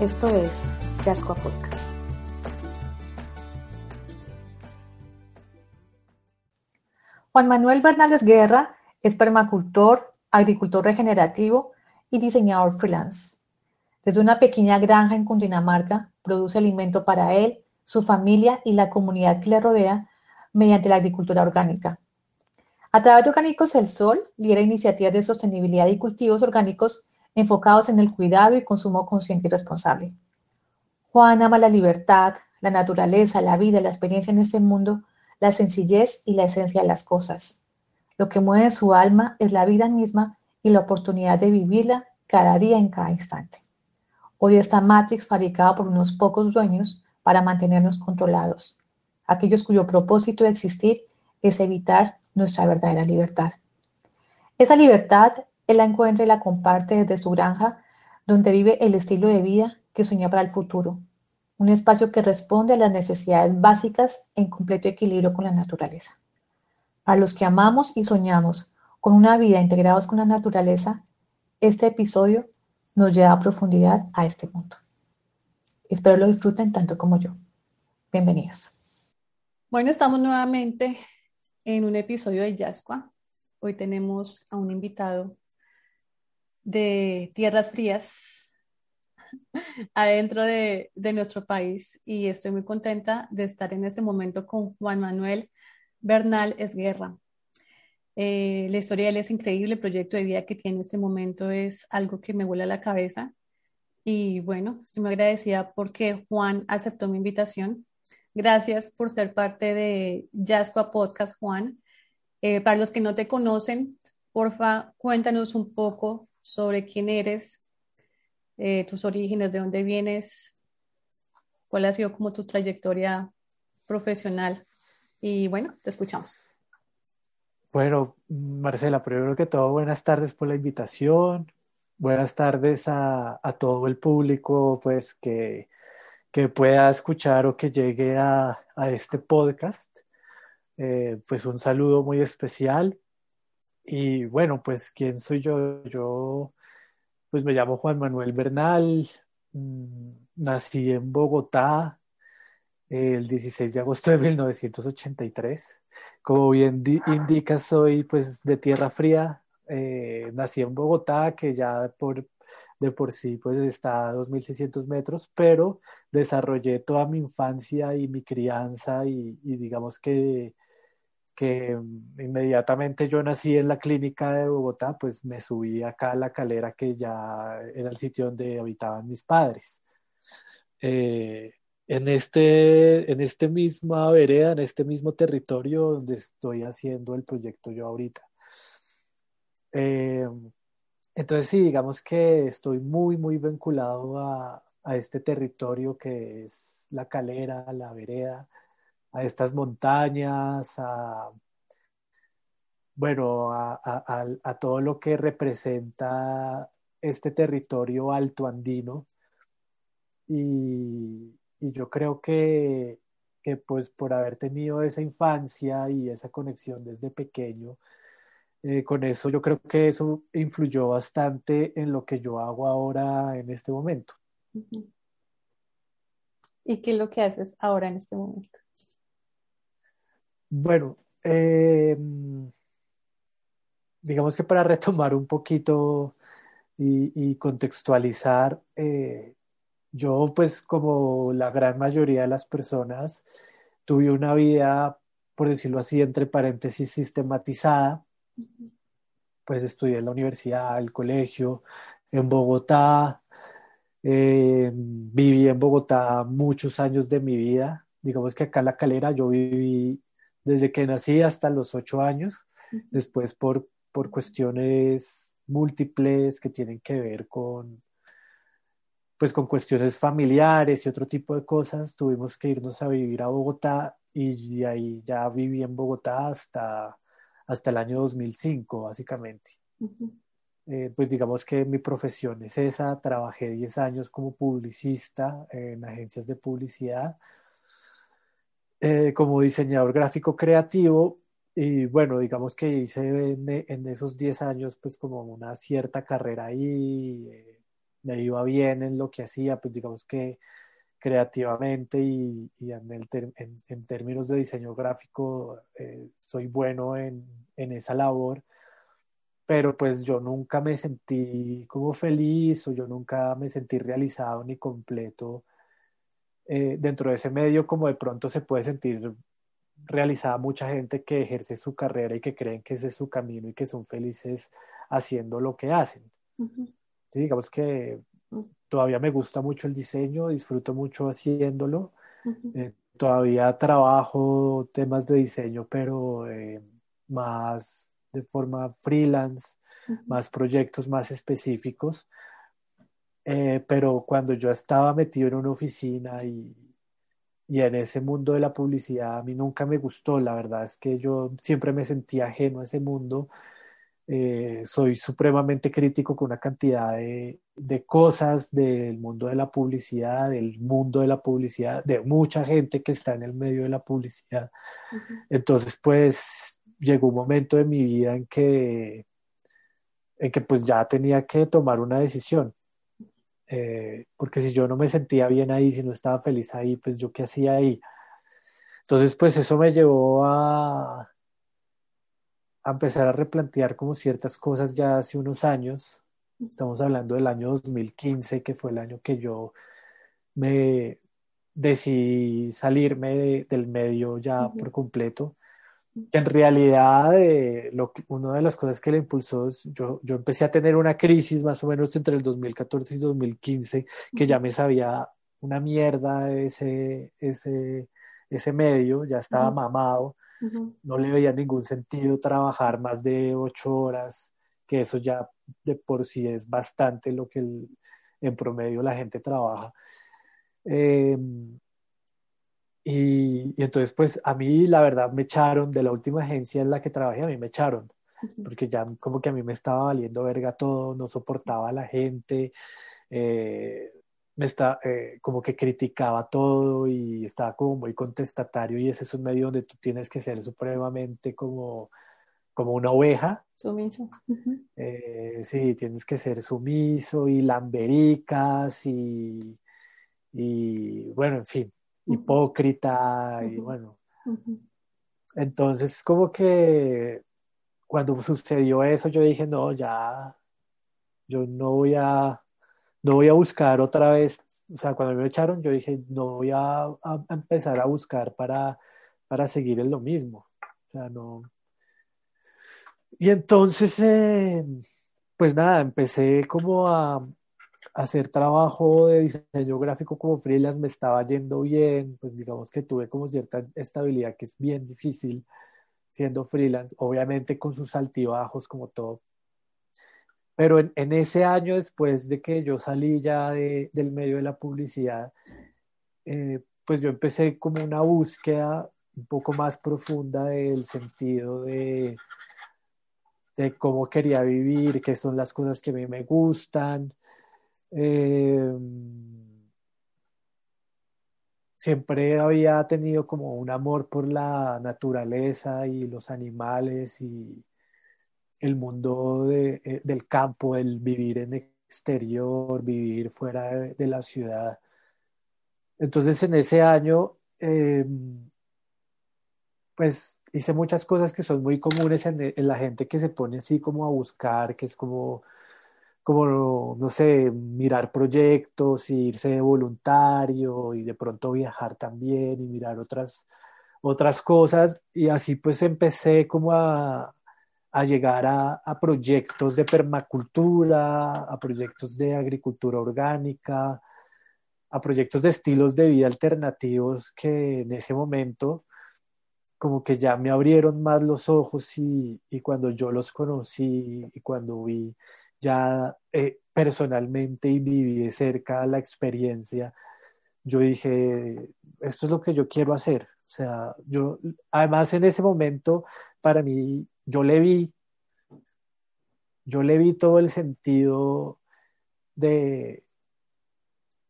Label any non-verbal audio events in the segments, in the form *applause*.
Esto es Yascoa Podcast. Juan Manuel Bernales Guerra es permacultor, agricultor regenerativo y diseñador freelance. Desde una pequeña granja en Cundinamarca produce alimento para él, su familia y la comunidad que le rodea mediante la agricultura orgánica. A través de Orgánicos El Sol, lidera iniciativas de sostenibilidad y cultivos orgánicos enfocados en el cuidado y consumo consciente y responsable. Juan ama la libertad, la naturaleza, la vida, la experiencia en este mundo, la sencillez y la esencia de las cosas. Lo que mueve su alma es la vida misma y la oportunidad de vivirla cada día en cada instante. Odia esta Matrix fabricada por unos pocos dueños para mantenernos controlados, aquellos cuyo propósito de existir es evitar nuestra verdadera libertad. Esa libertad él la encuentra y la comparte desde su granja, donde vive el estilo de vida que sueña para el futuro. Un espacio que responde a las necesidades básicas en completo equilibrio con la naturaleza. Para los que amamos y soñamos con una vida integrados con la naturaleza, este episodio nos lleva a profundidad a este mundo. Espero lo disfruten tanto como yo. Bienvenidos. Bueno, estamos nuevamente en un episodio de Yascua. Hoy tenemos a un invitado de tierras frías *laughs* adentro de, nuestro país y estoy muy contenta de estar en este momento con Juan Manuel Bernal Esguerra. Eh, la historia de él es increíble, el proyecto de vida que tiene en este momento es algo que me vuela la cabeza y bueno, estoy muy agradecida porque Juan aceptó mi invitación. Gracias por ser parte de Jascoa Podcast, Juan. Eh, para los que no te conocen, porfa, cuéntanos un poco sobre quién eres, eh, tus orígenes, de dónde vienes, cuál ha sido como tu trayectoria profesional. Y bueno, te escuchamos. Bueno, Marcela, primero que todo, buenas tardes por la invitación. Buenas tardes a, todo el público, pues que, que, pueda escuchar o que llegue a, este podcast. Eh, pues un saludo muy especial. Y bueno, pues, ¿quién soy yo? Yo, pues me llamo Juan Manuel Bernal, mm, nací en Bogotá el 16 de agosto de 1983. Como bien indica, soy pues de tierra fría. Eh, nací en Bogotá, que ya por, de por sí pues está a 2.600 metros, pero desarrollé toda mi infancia y mi crianza y digamos que que mm, inmediatamente yo nací en la clínica de Bogotá, pues me subí acá a la calera que ya era el sitio donde habitaban mis padres. Eh, en, este, en este misma vereda, en este mismo territorio donde estoy haciendo el proyecto yo ahorita. Eh, entonces sí, digamos que estoy muy, muy vinculado a, a este territorio que es la calera, la vereda, a estas montañas, a, bueno, a, todo lo que representa este territorio alto andino. Y, yo creo que, pues por haber tenido esa infancia y esa conexión desde pequeño, eh, con eso yo creo que eso influyó bastante en lo que yo hago ahora en este momento. ¿Y qué es lo que haces ahora en este momento? Bueno, eh, digamos que para retomar un poquito y, contextualizar, eh, yo pues como la gran mayoría de las personas tuve una vida, por decirlo así, entre paréntesis, sistematizada. Pues estudié en la universidad, el colegio, en Bogotá. Eh, viví en Bogotá muchos años de mi vida. Digamos que acá en La Calera yo viví desde que nací hasta los ocho años, después por, por cuestiones múltiples que tienen que ver con, pues con cuestiones familiares y otro tipo de cosas, tuvimos que irnos a vivir a Bogotá y ahí ya viví en Bogotá hasta, hasta el año 2005, básicamente. Eh, pues digamos que mi profesión es esa, trabajé 10 años como publicista en agencias de publicidad, eh, como diseñador gráfico creativo y bueno, digamos que hice en, esos 10 años pues como una cierta carrera ahí, eh, me iba bien en lo que hacía, pues digamos que creativamente y, en, términos de diseño gráfico soy bueno en, en esa labor pero pues yo nunca me sentí como feliz o yo nunca me sentí realizado ni completo eh, dentro de ese medio como de pronto se puede sentir realizada mucha gente que ejerce su carrera y que creen que ese es su camino y que son felices haciendo lo que hacen. digamos que todavía me gusta mucho el diseño, disfruto mucho haciéndolo. Eh, todavía trabajo temas de diseño, pero eh, más de forma freelance, más proyectos más específicos. Eh, pero cuando yo estaba metido en una oficina y, y, en ese mundo de la publicidad, a mí nunca me gustó. La verdad es que yo siempre me sentía ajeno a ese mundo. Eh, soy supremamente crítico con una cantidad de, de, cosas del mundo de la publicidad, del mundo de la publicidad, de mucha gente que está en el medio de la publicidad. Entonces, pues llegó un momento de mi vida en que, en que pues ya tenía que tomar una decisión. Eh, porque si yo no me sentía bien ahí, si no estaba feliz ahí, pues yo qué hacía ahí. Entonces, pues eso me llevó a, a empezar a replantear como ciertas cosas ya hace unos años. Estamos hablando del año 2015, que fue el año que yo me decidí salirme del medio ya por completo en realidad eh, lo que, una de las cosas que le impulsó es, yo, yo empecé a tener una crisis más o menos entre el 2014 y 2015, que ya me sabía una mierda ese, ese, ese medio, ya estaba mamado, no le veía ningún sentido trabajar más de ocho horas, que eso ya de por sí es bastante lo que en promedio la gente trabaja. Eh, y, entonces, pues a mí la verdad me echaron de la última agencia en la que trabajé, a mí me echaron, porque ya como que a mí me estaba valiendo verga todo, no soportaba a la gente, eh, me está, eh, como que criticaba todo y estaba como muy contestatario y ese es un medio donde tú tienes que ser supremamente como, como una oveja. Sumiso. Eh, sí, tienes que ser sumiso y lambericas y, y bueno, en fin hipócrita y bueno. Entonces, como que cuando sucedió eso, yo dije, no, ya, yo no voy a, no voy a buscar otra vez, o sea, cuando me echaron, yo dije, no voy a, empezar a buscar para, para seguir en lo mismo. O sea, no. Y entonces, eh, pues nada, empecé como a, hacer trabajo de diseño gráfico como freelance me estaba yendo bien, pues digamos que tuve como cierta estabilidad que es bien difícil siendo freelance, obviamente con sus altibajos como todo. Pero en, ese año después de que yo salí ya del medio de la publicidad, eh, pues yo empecé como una búsqueda un poco más profunda del sentido de, de cómo quería vivir, qué son las cosas que a mí me gustan, eh, siempre había tenido como un amor por la naturaleza y los animales y el mundo eh, del campo, el vivir en exterior, vivir fuera de, la ciudad. Entonces en ese año, eh, pues hice muchas cosas que son muy comunes en, la gente que se pone así como a buscar, que es como como, no sé, mirar proyectos, irse de voluntario y de pronto viajar también y mirar otras, otras cosas. Y así pues empecé como a, a llegar a, a, proyectos de permacultura, a proyectos de agricultura orgánica, a proyectos de estilos de vida alternativos que en ese momento como que ya me abrieron más los ojos y, y cuando yo los conocí y cuando vi ya eh, personalmente y viví de cerca la experiencia, yo dije, esto es lo que yo quiero hacer. O sea, yo, además en ese momento, para mí, yo le vi, yo le vi todo el sentido de,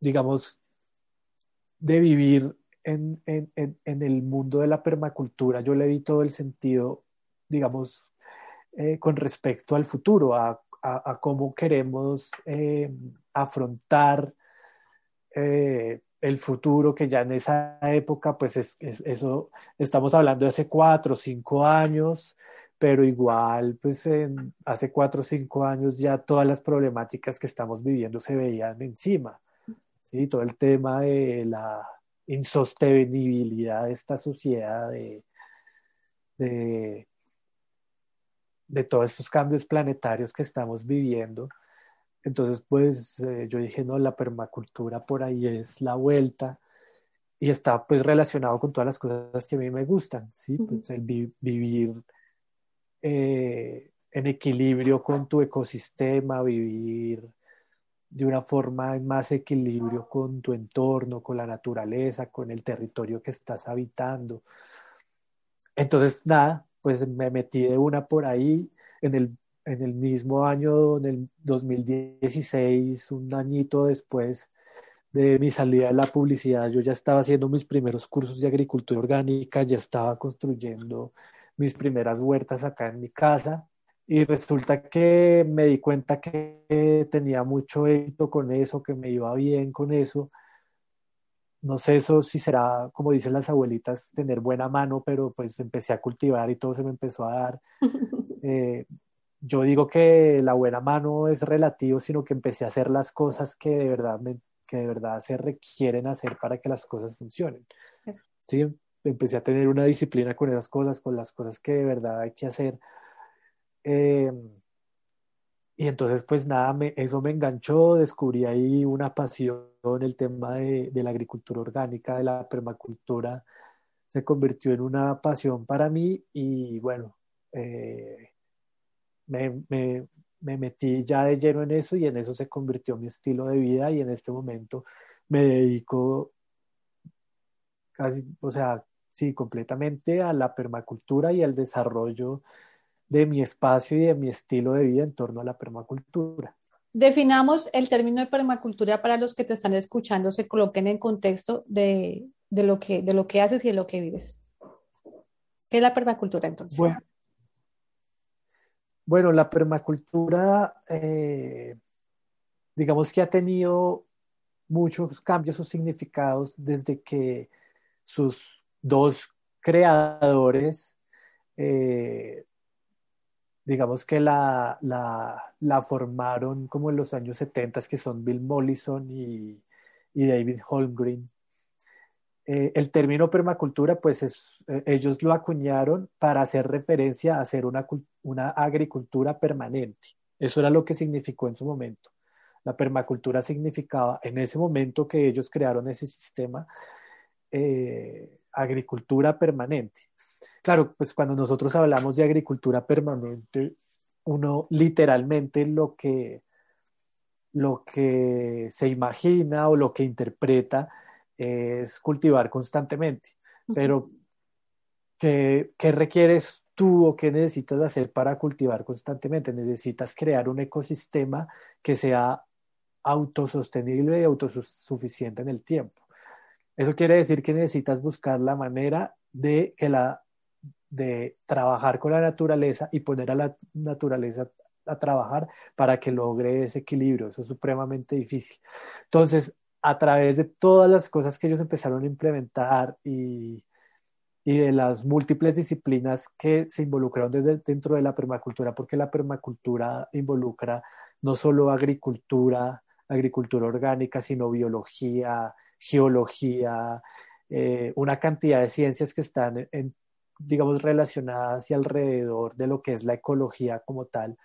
digamos, de vivir en, el mundo de la permacultura. Yo le vi todo el sentido, digamos, eh, con respecto al futuro, a, cómo queremos eh, afrontar eh, el futuro, que ya en esa época, pues es, eso, estamos hablando de hace cuatro o cinco años, pero igual, pues en, hace cuatro o cinco años ya todas las problemáticas que estamos viviendo se veían encima, ¿sí? Todo el tema de la insostenibilidad de esta sociedad, de, de todos estos cambios planetarios que estamos viviendo, entonces, pues eh, yo dije, no, la permacultura por ahí es la vuelta y está pues relacionado con todas las cosas que a mí me gustan, ¿sí? Pues el vivir eh, en equilibrio con tu ecosistema, vivir de una forma en más equilibrio con tu entorno, con la naturaleza, con el territorio que estás habitando. Entonces, nada, pues me metí de una por ahí en el en el mismo año, en el 2016, un añito después de mi salida de la publicidad, yo ya estaba haciendo mis primeros cursos de agricultura orgánica, ya estaba construyendo mis primeras huertas acá en mi casa y resulta que me di cuenta que tenía mucho éxito con eso, que me iba bien con eso. No sé eso si será, como dicen las abuelitas, tener buena mano, pero pues empecé a cultivar y todo se me empezó a dar. *laughs* Eh, yo digo que la buena mano es relativo, sino que empecé a hacer las cosas que de verdad, que de verdad se requieren hacer para que las cosas funcionen. Sí, empecé a tener una disciplina con esas cosas, con las cosas que de verdad hay que hacer. Em, y entonces, pues nada, me, eso me enganchó, descubrí ahí una pasión, el tema de, de la agricultura orgánica, de la permacultura, se convirtió en una pasión para mí y bueno, eh, me, me, me, metí ya de lleno en eso y en eso se convirtió mi estilo de vida y en este momento me dedico casi, o sea, sí, completamente a la permacultura y al desarrollo de mi espacio y de mi estilo de vida en torno a la permacultura. Definamos el término de permacultura para los que te están escuchando, se coloquen en contexto de, de lo, que, de lo que haces y de lo que vives. ¿Qué es la permacultura entonces? Bueno, bueno, la permacultura, eh, digamos que ha tenido muchos cambios o significados desde que sus dos creadores, eh, digamos que la, la, formaron como en los años 70, que son Bill Mollison y, David Holmgren. Eh, el término permacultura, pues eh, ellos lo acuñaron para hacer referencia a hacer una, agricultura permanente. Eso era lo que significó en su momento. La permacultura significaba en ese momento que ellos crearon ese sistema, eh, agricultura permanente. Claro, pues cuando nosotros hablamos de agricultura permanente, uno literalmente lo que, lo que se imagina o lo que interpreta es cultivar constantemente. Pero, ¿qué, requieres tú o qué necesitas hacer para cultivar constantemente? Necesitas crear un ecosistema que sea autosostenible y autosuficiente en el tiempo. Eso quiere decir que necesitas buscar la manera de que la de trabajar con la naturaleza y poner a la naturaleza a trabajar para que logre ese equilibrio. Eso es supremamente difícil. Entonces, a través de todas las cosas que ellos empezaron a implementar y, y de las múltiples disciplinas que se involucraron desde, dentro de la permacultura, porque la permacultura involucra no solo agricultura, agricultura orgánica, sino biología, geología, eh, una cantidad de ciencias que están, en, digamos, relacionadas y alrededor de lo que es la ecología como tal.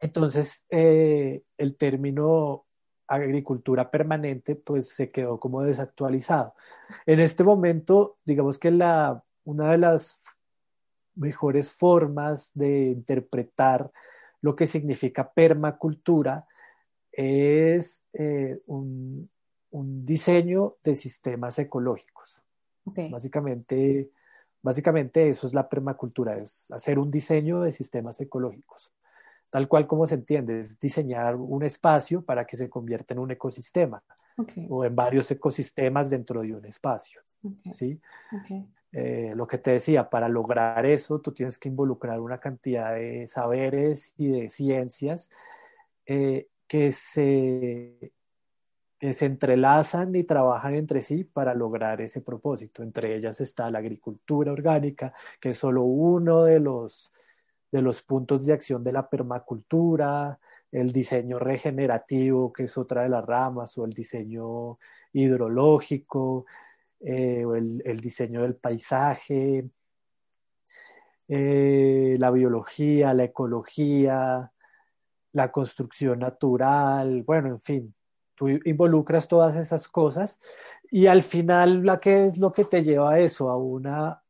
Entonces, eh, el término agricultura permanente, pues se quedó como desactualizado. En este momento, digamos que la, una de las mejores formas de interpretar lo que significa permacultura es eh, un, diseño de sistemas ecológicos. Básicamente, básicamente eso es la permacultura, es hacer un diseño de sistemas ecológicos. Tal cual como se entiende, es diseñar un espacio para que se convierta en un ecosistema o en varios ecosistemas dentro de un espacio. ¿sí? Eh, lo que te decía, para lograr eso, tú tienes que involucrar una cantidad de saberes y de ciencias eh, que, se, se entrelazan y trabajan entre sí para lograr ese propósito. Entre ellas está la agricultura orgánica, que es solo uno de los, de los puntos de acción de la permacultura, el diseño regenerativo, que es otra de las ramas, o el diseño hidrológico, eh, el, diseño del paisaje, eh, la biología, la ecología, la construcción natural, bueno, en fin, tú involucras todas esas cosas y al final la que es lo que te lleva a eso, a una,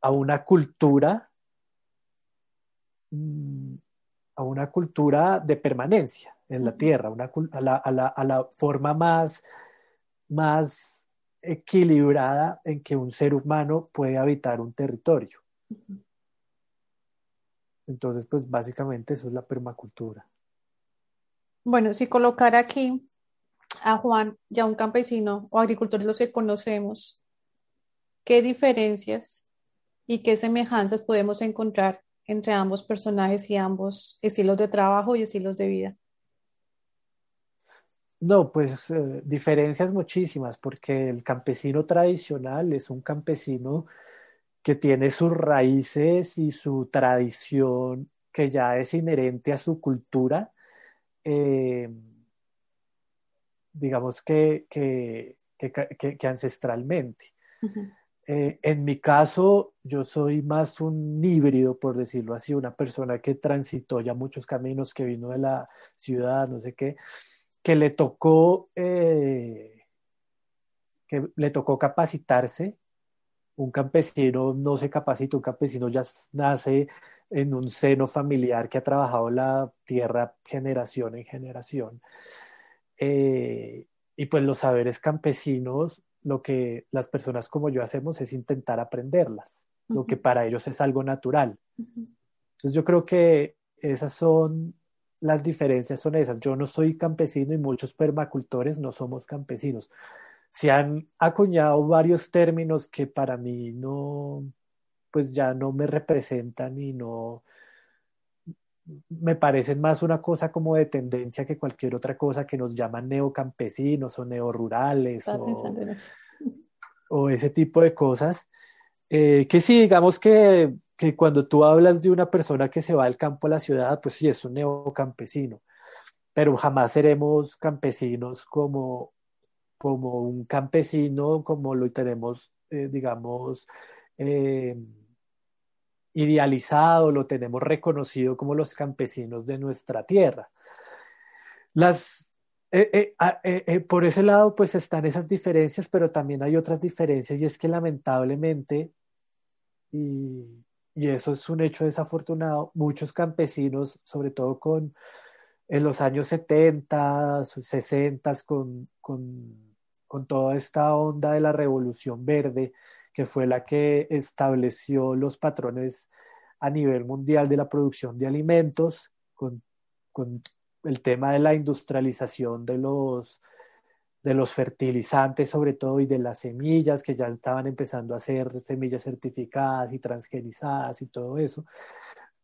a una cultura, mm, a una cultura de permanencia en la tierra, a, la, a, la, forma más, más equilibrada en que un ser humano puede habitar un territorio. Entonces, pues básicamente eso es la permacultura. Bueno, si colocar aquí a Juan, ya un campesino o agricultor los que conocemos, ¿qué diferencias y qué semejanzas podemos encontrar entre ambos personajes y ambos estilos de trabajo y estilos de vida? No, pues eh, diferencias muchísimas, porque el campesino tradicional es un campesino que tiene sus raíces y su tradición que ya es inherente a su cultura, eh, digamos que, que, ancestralmente. Eh, en mi caso, yo soy más un híbrido, por decirlo así, una persona que transitó ya muchos caminos, que vino de la ciudad, no sé qué que le tocó, eh, que le tocó capacitarse. Un campesino no se capacita, un campesino ya nace en un seno familiar que ha trabajado la tierra generación en generación. Eh, y pues los saberes campesinos, lo que las personas como yo hacemos es intentar aprenderlas, lo que para ellos es algo natural. Entonces yo creo que esas son las diferencias son esas. Yo no soy campesino y muchos permacultores no somos campesinos. Se han acuñado varios términos que para mí no, pues ya no me representan y no, me parecen más una cosa como de tendencia que cualquier otra cosa que nos llaman neocampesinos o neorurales o, o ese tipo de cosas. Eh, que sí, digamos que, que, cuando tú hablas de una persona que se va del campo a la ciudad, pues sí, es un neocampesino, pero jamás seremos campesinos como, como un campesino, como lo tenemos, eh, digamos, eh, idealizado, lo tenemos reconocido como los campesinos de nuestra tierra. Las, eh, eh, eh, por ese lado, pues están esas diferencias, pero también hay otras diferencias y es que lamentablemente, y, eso es un hecho desafortunado, muchos campesinos, sobre todo con en los años 70, 60, con, con, con toda esta onda de la revolución verde, que fue la que estableció los patrones a nivel mundial de la producción de alimentos, con, con el tema de la industrialización de los, de los fertilizantes sobre todo y de las semillas que ya estaban empezando a ser semillas certificadas y transgenizadas y todo eso.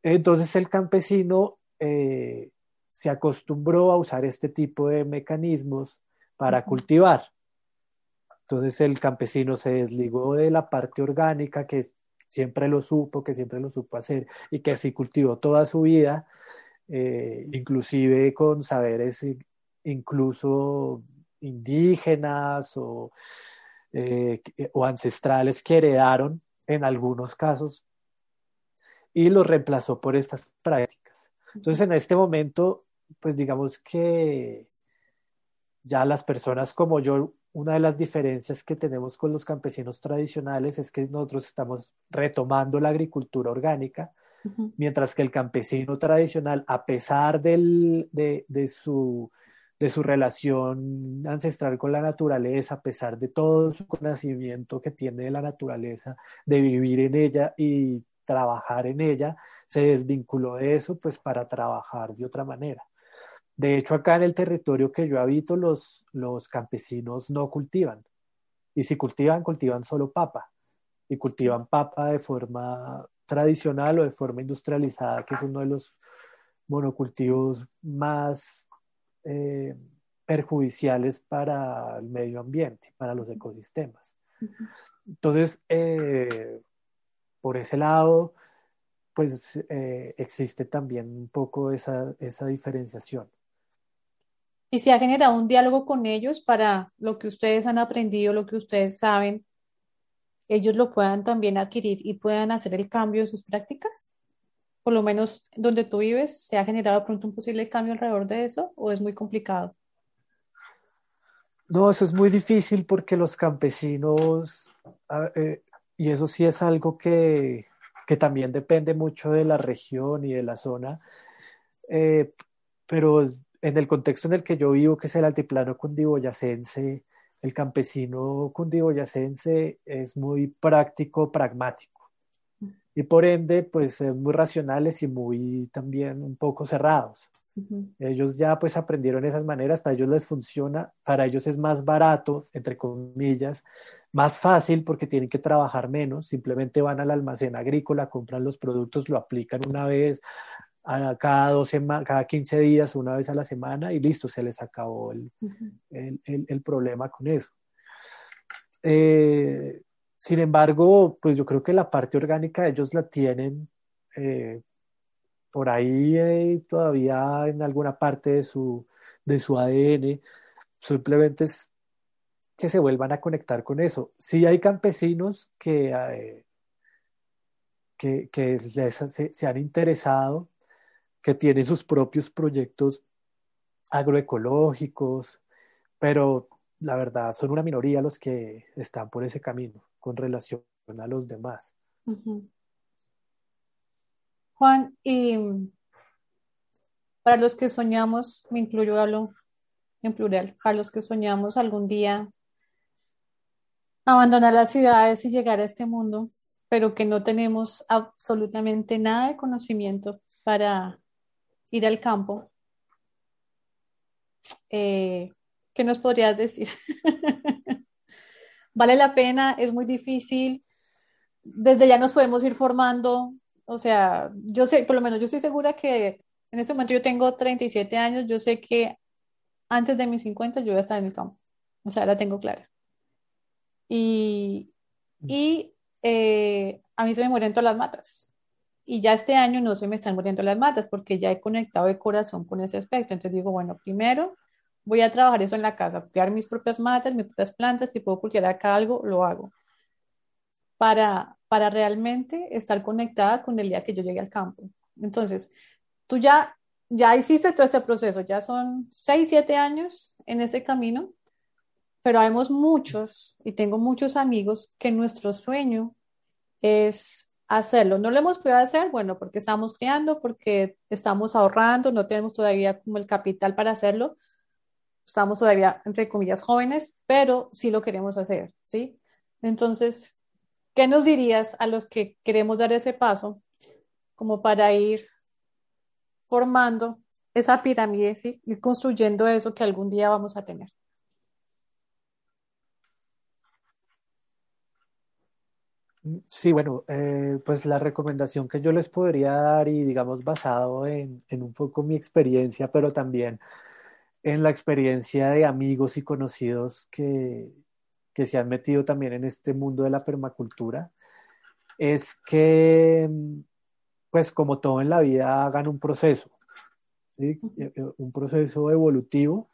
Entonces el campesino eh, se acostumbró a usar este tipo de mecanismos para cultivar. Entonces el campesino se desligó de la parte orgánica que siempre lo supo, que siempre lo supo hacer y que así cultivó toda su vida eh, inclusive con saberes incluso indígenas o, eh, o ancestrales que heredaron en algunos casos y los reemplazó por estas prácticas. Entonces, en este momento, pues digamos que ya las personas como yo, una de las diferencias que tenemos con los campesinos tradicionales es que nosotros estamos retomando la agricultura orgánica, mientras que el campesino tradicional, a pesar del, de, de, su, de su relación ancestral con la naturaleza, a pesar de todo su conocimiento que tiene de la naturaleza, de vivir en ella y trabajar en ella, se desvinculó de eso pues para trabajar de otra manera. De hecho, acá en el territorio que yo habito, los, los campesinos no cultivan. Y si cultivan, cultivan solo papa. Y cultivan papa de forma tradicional o de forma industrializada, que es uno de los monocultivos más eh, perjudiciales para el medio ambiente, para los ecosistemas. Entonces, eh, por ese lado, pues eh, existe también un poco esa, esa diferenciación. ¿Y se ha generado un diálogo con ellos para lo que ustedes han aprendido, lo que ustedes saben, ellos lo puedan también adquirir y puedan hacer el cambio en sus prácticas? Por lo menos donde tú vives, ¿se ha generado pronto un posible cambio alrededor de eso o es muy complicado? No, eso es muy difícil porque los campesinos, eh, y eso sí es algo que, que, también depende mucho de la región y de la zona, eh, pero en el contexto en el que yo vivo, que es el altiplano cundiboyacense, el campesino cundiboyacense es muy práctico, pragmático. Y por ende, pues muy racionales y muy también un poco cerrados. Ellos ya pues aprendieron esas maneras, para ellos les funciona, para ellos es más barato, entre comillas, más fácil porque tienen que trabajar menos, simplemente van al almacén agrícola, compran los productos, lo aplican una vez, a cada, dos cada 15 días, una vez a la semana y listo, se les acabó el, el, el, problema con eso. Eh, sin embargo, pues yo creo que la parte orgánica ellos la tienen eh, por ahí eh, todavía en alguna parte de su, de su ADN, simplemente es que se vuelvan a conectar con eso. Sí hay campesinos que, que, que se, se han interesado que tiene sus propios proyectos agroecológicos, pero la verdad son una minoría los que están por ese camino con relación a los demás. Juan, y para los que soñamos, me incluyo, hablo en plural, para los que soñamos algún día abandonar las ciudades y llegar a este mundo, pero que no tenemos absolutamente nada de conocimiento para ir al campo. Eh, ¿Qué nos podrías decir? *laughs* ¿Vale la pena? ¿Es muy difícil? Desde ya nos podemos ir formando. O sea, yo sé, por lo menos yo estoy segura que en este momento yo tengo 37 años, yo sé que antes de mis 50 yo voy a estar en el campo. O sea, la tengo clara. Y, y eh, a mí se me mueren todas las matas y ya este año no se me están muriendo las matas porque ya he conectado de corazón con ese aspecto. Entonces digo, bueno, primero voy a trabajar eso en la casa, crear mis propias matas, mis propias plantas, si puedo cultivar acá algo, lo hago. Para, para realmente estar conectada con el día que yo llegue al campo. Entonces, tú ya, ya hiciste todo este proceso, ya son seis, siete años en ese camino, pero vemos muchos, y tengo muchos amigos, que nuestro sueño es hacerlo. No lo hemos podido hacer, bueno, porque estamos creando, porque estamos ahorrando, no tenemos todavía como el capital para hacerlo. Estamos todavía, entre comillas, jóvenes, pero sí lo queremos hacer, ¿sí? Entonces, ¿qué nos dirías a los que queremos dar ese paso como para ir formando esa pirámide, ¿sí? Ir construyendo eso que algún día vamos a tener? Sí, bueno, eh, pues la recomendación que yo les podría dar y digamos basado en, en, un poco mi experiencia, pero también en la experiencia de amigos y conocidos que, que se han metido también en este mundo de la permacultura, es que, pues como todo en la vida, hagan un proceso, ¿sí? Eh, eh, un proceso evolutivo.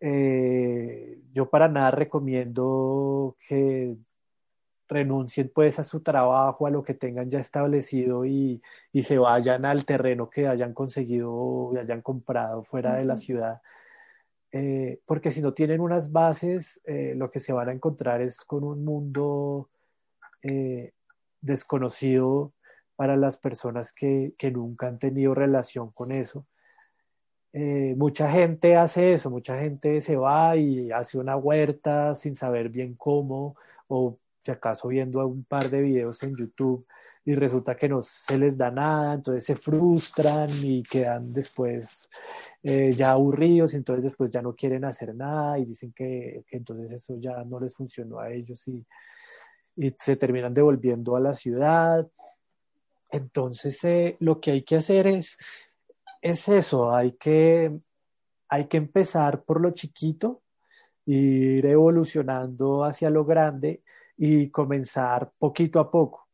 yo para nada recomiendo que renuncien pues a su trabajo, a lo que tengan ya establecido y, y se vayan al terreno que hayan conseguido y hayan comprado fuera de la ciudad. Eh, porque si no tienen unas bases, eh, lo que se van a encontrar es con un mundo eh, desconocido para las personas que, que nunca han tenido relación con eso. Mucha gente hace eso, mucha gente se va y hace una huerta sin saber bien cómo, o si acaso viendo un par de videos en YouTube y resulta que no se les da nada, entonces se frustran y quedan después eh, ya aburridos, y entonces después ya no quieren hacer nada y dicen que, entonces eso ya no les funcionó a ellos y, y se terminan devolviendo a la ciudad. Entonces eh, lo que hay que hacer es, es eso, hay que, hay que empezar por lo chiquito, ir evolucionando hacia lo grande y comenzar poquito a poco.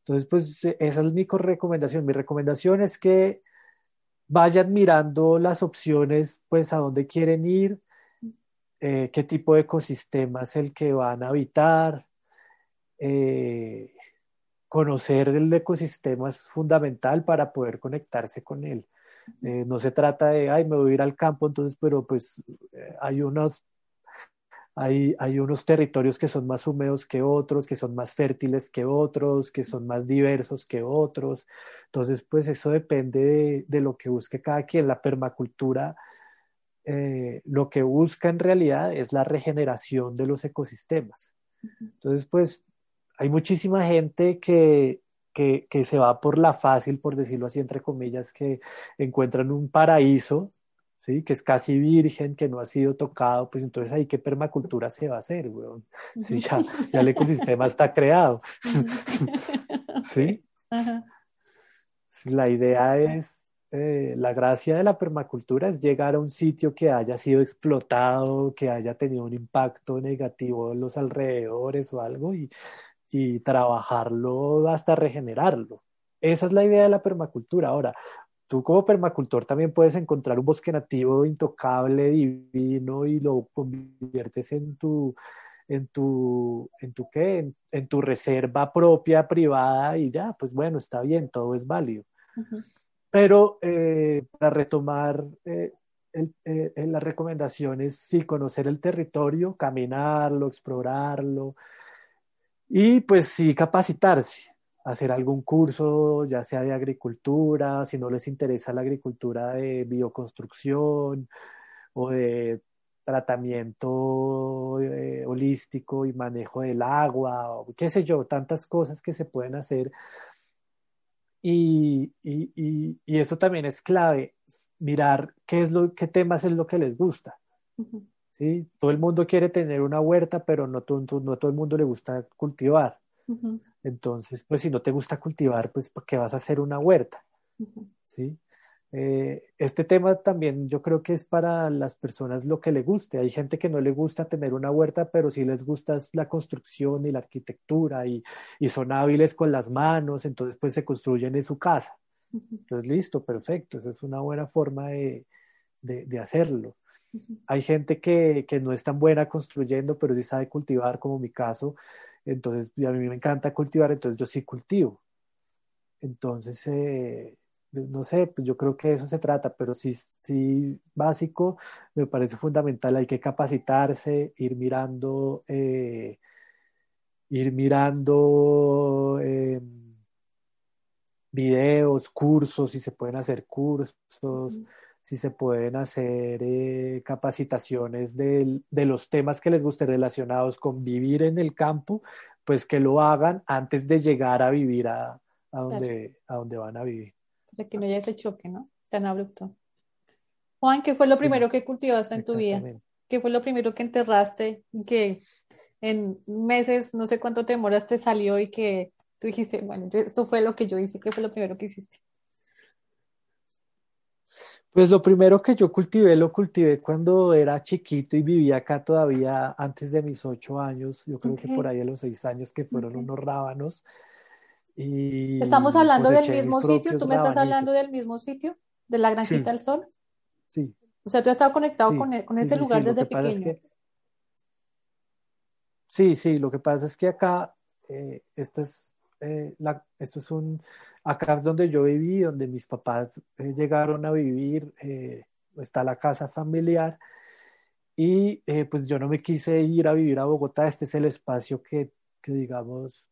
Entonces, pues esa es mi recomendación. Mi recomendación es que vayan mirando las opciones, pues a dónde quieren ir, eh, qué tipo de ecosistema es el que van a habitar. Eh, conocer el ecosistema es fundamental para poder conectarse con él. Eh, no se trata de, ay, me voy a ir al campo, entonces, pero pues hay unos hay, unos territorios que son más húmedos que otros, que son más fértiles que otros, que son más diversos que otros. Entonces, pues eso depende de, lo que busque cada quien. La permacultura eh, lo que busca en realidad es la regeneración de los ecosistemas. Entonces, pues hay muchísima gente que, que, que, se va por la fácil, por decirlo así, entre comillas, que encuentran un paraíso ¿sí? que es casi virgen, que no ha sido tocado, pues entonces ahí qué permacultura se va a hacer, weón. *laughs* Sí, ya, ya el ecosistema está creado. *laughs* *laughs* ¿Sí? La idea es, eh, la gracia de la permacultura es llegar a un sitio que haya sido explotado, que haya tenido un impacto negativo en los alrededores o algo y, y trabajarlo hasta regenerarlo. Esa es la idea de la permacultura. Ahora, tú como permacultor también puedes encontrar un bosque nativo intocable, divino y lo conviertes en tu, en tu, en tu qué, en, tu reserva propia, privada y ya, pues bueno, está bien, todo es válido. Pero eh, para retomar eh, eh, las recomendaciones, sí, conocer el territorio, caminarlo, explorarlo y pues sí, capacitarse hacer algún curso, ya sea de agricultura, si no les interesa la agricultura de bioconstrucción o de tratamiento eh, holístico y manejo del agua, o qué sé yo, tantas cosas que se pueden hacer. Y, eso también es clave, mirar qué, es lo, qué temas es lo que les gusta. ¿sí? Todo el mundo quiere tener una huerta, pero no, todo, no todo el mundo le gusta cultivar. Entonces, pues si no te gusta cultivar, pues ¿para qué vas a hacer una huerta? ¿Sí? Eh, este tema también yo creo que es para las personas lo que le guste. Hay gente que no le gusta tener una huerta, pero sí les gusta la construcción y la arquitectura y, son hábiles con las manos, entonces pues se construyen en su casa. Entonces, listo, perfecto, esa es una buena forma de, hacerlo. Hay gente que, que, no es tan buena construyendo, pero sí sabe cultivar, como mi caso, entonces, a mí me encanta cultivar, entonces yo sí cultivo. Entonces, eh, no sé, pues yo creo que eso se trata, pero sí, sí básico, me parece fundamental, hay que capacitarse, ir mirando, eh, ir mirando em, videos, cursos, si se pueden hacer cursos si se pueden hacer eh, capacitaciones de, los temas que les guste relacionados con vivir en el campo, pues que lo hagan antes de llegar a vivir a, donde, a donde van a vivir. Para que no haya ese choque, ¿no? Tan abrupto. Juan, ¿qué fue lo primero que cultivaste en tu vida? ¿Qué fue lo primero que enterraste? Que en meses, no sé cuánto te demoraste, salió y que tú dijiste, bueno, esto fue lo que yo hice. ¿Qué fue lo primero que hiciste? Pues lo primero que yo cultivé, lo cultivé cuando era chiquito y vivía acá todavía antes de mis ocho años, yo creo que por ahí a los seis años que fueron unos rábanos. Y Estamos hablando del mismo sitio, tú me estás hablando del mismo sitio, de la Granjita del Sol. Sí. O sea, tú has estado conectado con, e, ese lugar desde pequeño. sí, sí, lo que pasa es que acá, eh, esto es eh, esto es un, acá es donde yo viví, donde mis papás eh, llegaron a vivir, eh, está la casa familiar y pues yo no me quise ir a vivir a Bogotá, este es el espacio que, que digamos,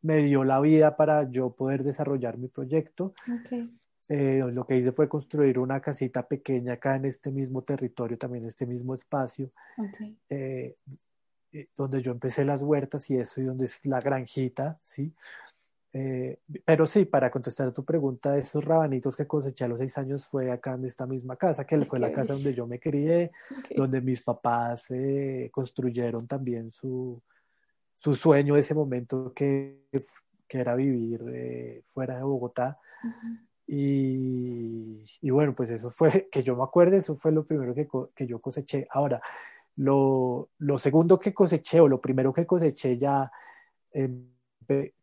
me dio la vida para yo poder desarrollar mi proyecto. Eh, lo que hice fue construir una casita pequeña acá en este mismo territorio, también en este mismo espacio, eh, eh, donde yo empecé las huertas y eso, y donde es la granjita, ¿sí? pero sí, para contestar a tu pregunta, esos rabanitos que coseché a los seis años fue acá en esta misma casa, que fue la casa donde yo me crié, donde mis papás construyeron también su, su sueño de ese momento que, que era vivir fuera de Bogotá. Y, y, bueno, pues eso fue, *laughs* que yo me acuerde, eso fue lo primero que, que yo coseché. Ahora, lo, lo, segundo que coseché o lo primero que coseché ya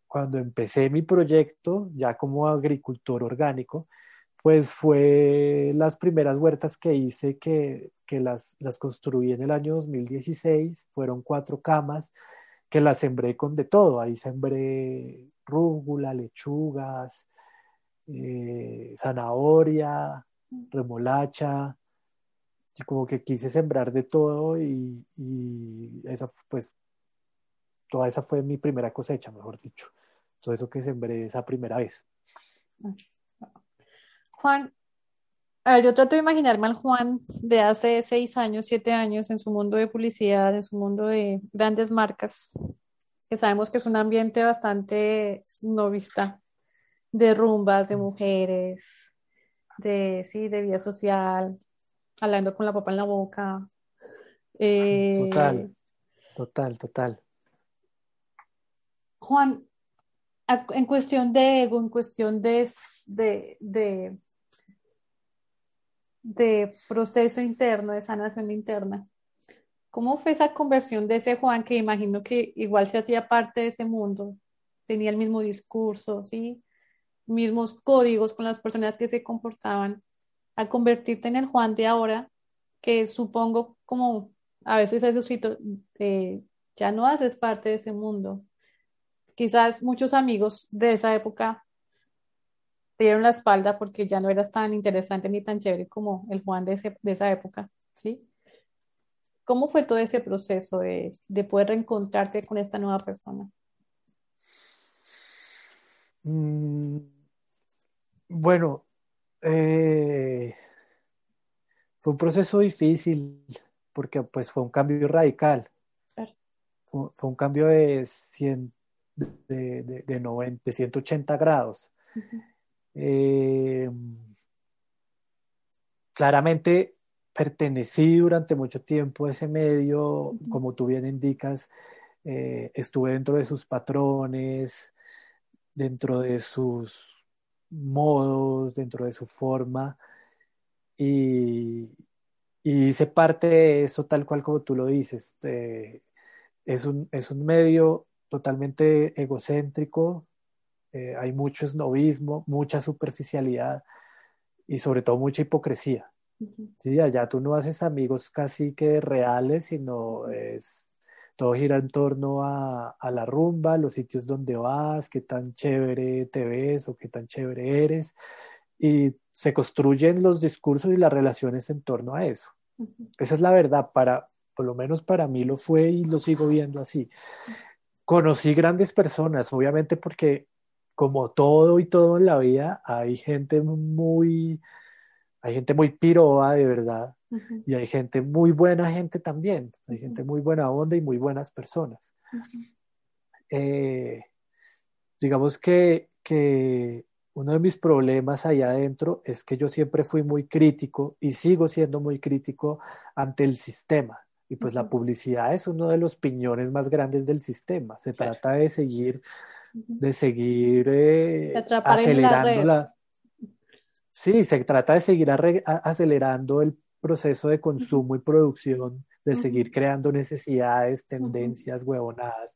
cuando empecé mi proyecto, ya como agricultor orgánico, pues fue las primeras huertas que hice que, que las, las construí en el año 2016, fueron cuatro camas que las sembré con de todo, ahí sembré rúgula, lechugas, eh, zanahoria, remolacha, y como que quise sembrar de todo y, esa pues toda esa fue mi primera cosecha, mejor dicho. Todo eso que sembré esa primera vez. Juan, a ver, yo trato de imaginarme al Juan de hace seis años, siete años, en su mundo de publicidad, en su mundo de grandes marcas, que sabemos que es un ambiente bastante novista, de rumbas, de mujeres, de, sí, de vida social, hablando con la papa en la boca. Eh, total, total, total. Juan, en cuestión de ego, en cuestión de, de, de, de proceso interno, de sanación interna, ¿cómo fue esa conversión de ese Juan que imagino que igual se hacía parte de ese mundo, tenía el mismo discurso, ¿sí? mismos códigos con las personas que se comportaban, convertirte en el Juan de ahora, que supongo como a veces has escrito, eh, ya no haces parte de ese mundo. Quizás muchos amigos de esa época te dieron la espalda porque ya no eras tan interesante ni tan chévere como el Juan de, de esa época, ¿sí? ¿Cómo fue todo ese proceso de, de poder reencontrarte con esta nueva persona? Mm, bueno, eh, fue un proceso difícil porque pues fue un cambio radical. Fue, un cambio de, 100, de, de, 90, 180 grados. Eh, claramente pertenecí durante mucho tiempo a ese medio, como tú bien indicas, eh, estuve dentro de sus patrones, dentro de sus modos, dentro de su forma. Y, hice parte de eso tal cual como tú lo dices. Eh, es, un, es, un, medio totalmente egocéntrico, eh, hay mucho esnovismo, mucha superficialidad y sobre todo mucha hipocresía. Sí, allá tú no haces amigos casi que reales, sino es todo gira en torno a, la rumba, los sitios donde vas, qué tan chévere te ves o qué tan chévere eres. Y se construyen los discursos y las relaciones en torno a eso. Esa es la verdad, para, por lo menos para mí lo fue y lo sigo viendo así. Conocí grandes personas, obviamente porque como todo y todo en la vida, hay gente muy, hay gente muy piroa de verdad, y hay gente muy buena gente también, hay gente muy buena onda y muy buenas personas. Eh, digamos que, que, uno de mis problemas allá adentro es que yo siempre fui muy crítico y sigo siendo muy crítico ante el sistema. Y pues la publicidad es uno de los piñones más grandes del sistema. Se trata de seguir, de seguir eh, acelerando la, Sí, se trata de seguir acelerando el proceso de consumo y producción, de seguir creando necesidades, tendencias, huevonadas.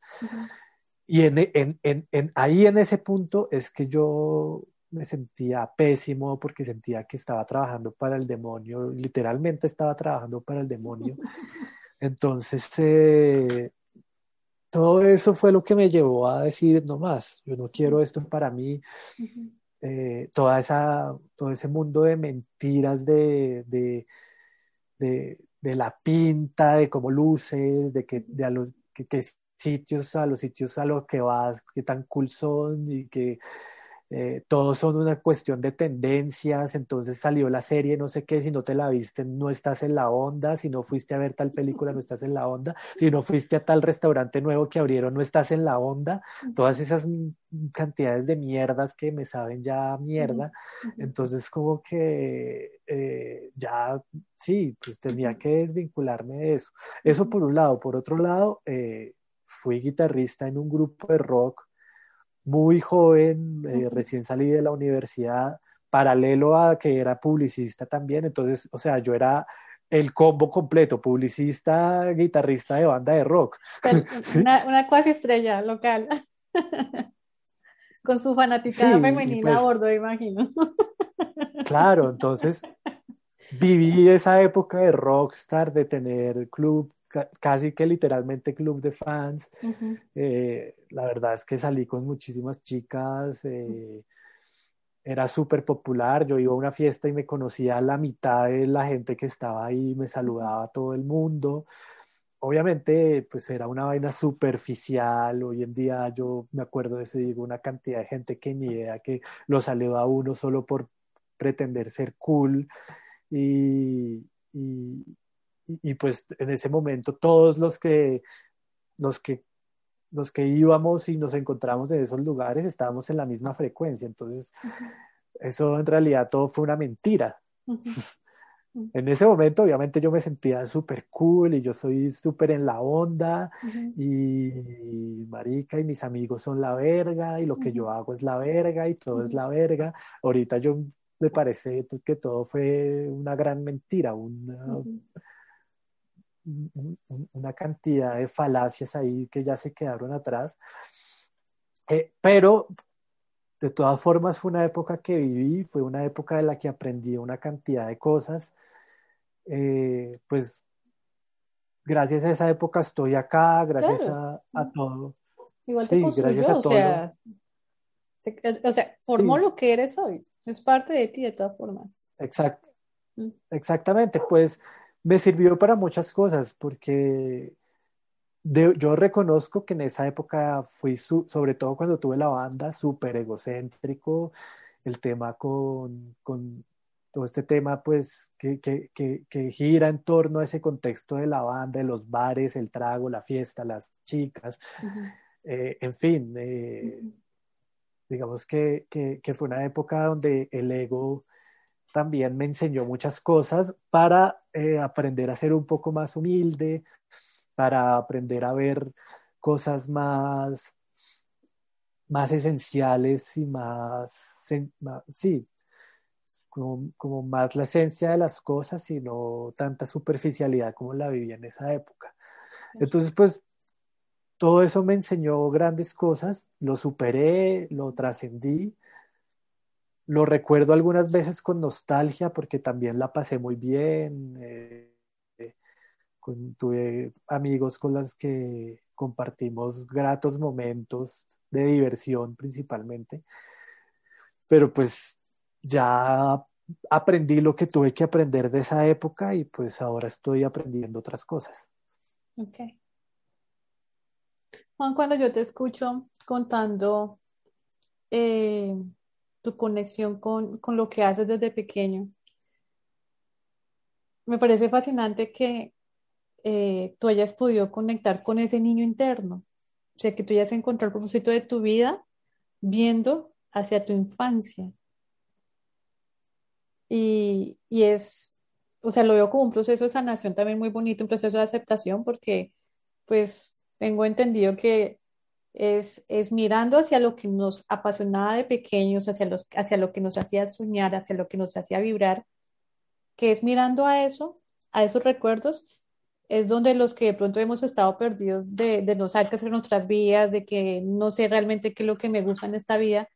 Y en, ahí en ese punto es que yo me sentía pésimo porque sentía que estaba trabajando para el demonio, literalmente estaba trabajando para el demonio. *laughs* Entonces, eh, todo eso fue lo que me llevó a decir, no más, yo no quiero esto para mí. Eh, toda esa, todo ese mundo de mentiras de, de, de, la pinta, de cómo luces, de que, de que, sitios, a los sitios a los que vas, qué tan cool son y que eh, todos son una cuestión de tendencias, entonces salió la serie, no sé qué, si no te la viste, no estás en la onda, si no fuiste a ver tal película, no estás en la onda, si no fuiste a tal restaurante nuevo que abrieron, no estás en la onda, todas esas cantidades de mierdas que me saben ya mierda, entonces como que eh, ya, sí, pues tenía que desvincularme de eso. Eso por un lado, por otro lado, eh, fui guitarrista en un grupo de rock muy joven, eh, recién salí de la universidad, paralelo a que era publicista también, entonces, o sea, yo era el combo completo, publicista, guitarrista de banda de rock. *laughs* Una, cuasi estrella local. *laughs* Con su fanaticada femenina a pues bordo, imagino. *laughs* Claro, entonces viví esa época de rockstar, de tener club casi que literalmente club de fans. Eh, la verdad es que salí con muchísimas chicas. Eh, era súper popular. Yo iba a una fiesta y me conocía a la mitad de la gente que estaba ahí, me saludaba a todo el mundo. Obviamente, pues era una vaina superficial. Hoy en día yo me acuerdo de eso y digo, una cantidad de gente que ni idea que lo saluda a uno solo por pretender ser cool. y, y, pues en ese momento todos los que, los que los que íbamos y nos encontramos en esos lugares estábamos en la misma frecuencia. Entonces, eso en realidad todo fue una mentira. *laughs* En ese momento, obviamente, yo me sentía súper cool y yo soy súper en la onda y, marica y mis amigos son la verga y lo que yo hago es la verga y todo es la verga. Ahorita yo me parece que todo fue una gran mentira, una, una cantidad de falacias ahí que ya se quedaron atrás. Eh, pero de todas formas fue una época que viví, fue una época de la que aprendí una cantidad de cosas. Eh, pues gracias a esa época estoy acá, gracias a, todo. Igual te sí, gracias a todo. O sea, formó lo que eres hoy. Es parte de ti de todas formas. Exacto. Mm. Exactamente, pues me sirvió para muchas cosas porque yo reconozco que en esa época fui, sobre todo cuando tuve la banda, súper egocéntrico, el tema con, con, todo este tema pues que, que, que, gira en torno a ese contexto de la banda, de los bares, el trago, la fiesta, las chicas, eh, en fin, eh, digamos que, que fue una época donde el ego también me enseñó muchas cosas para eh, aprender a ser un poco más humilde, para aprender a ver cosas más, más esenciales y más, sí, como, más la esencia de las cosas y no tanta superficialidad como la vivía en esa época. Entonces, pues, todo eso me enseñó grandes cosas, lo superé, lo trascendí lo recuerdo algunas veces con nostalgia porque también la pasé muy bien. Eh, tuve amigos con los que compartimos gratos momentos de diversión principalmente. Pero pues ya aprendí lo que tuve que aprender de esa época y pues ahora estoy aprendiendo otras cosas. Ok. Juan, cuando yo te escucho contando eh, tu conexión con, lo que haces desde pequeño. Me parece fascinante que eh, tú hayas podido conectar con ese niño interno, o sea, que tú hayas encontrado el propósito de tu vida viendo hacia tu infancia. Y, y, es, o sea, lo veo como un proceso de sanación también muy bonito, un proceso de aceptación, porque pues tengo entendido que es, mirando hacia lo que nos apasionaba de pequeños, hacia, los, hacia lo que nos hacía soñar, hacia lo que nos hacía vibrar, que es mirando a eso, a esos recuerdos, es donde los que de pronto hemos estado perdidos de, de no saber qué hacer nuestras vidas, de que no sé realmente qué es lo que me gusta en esta vida,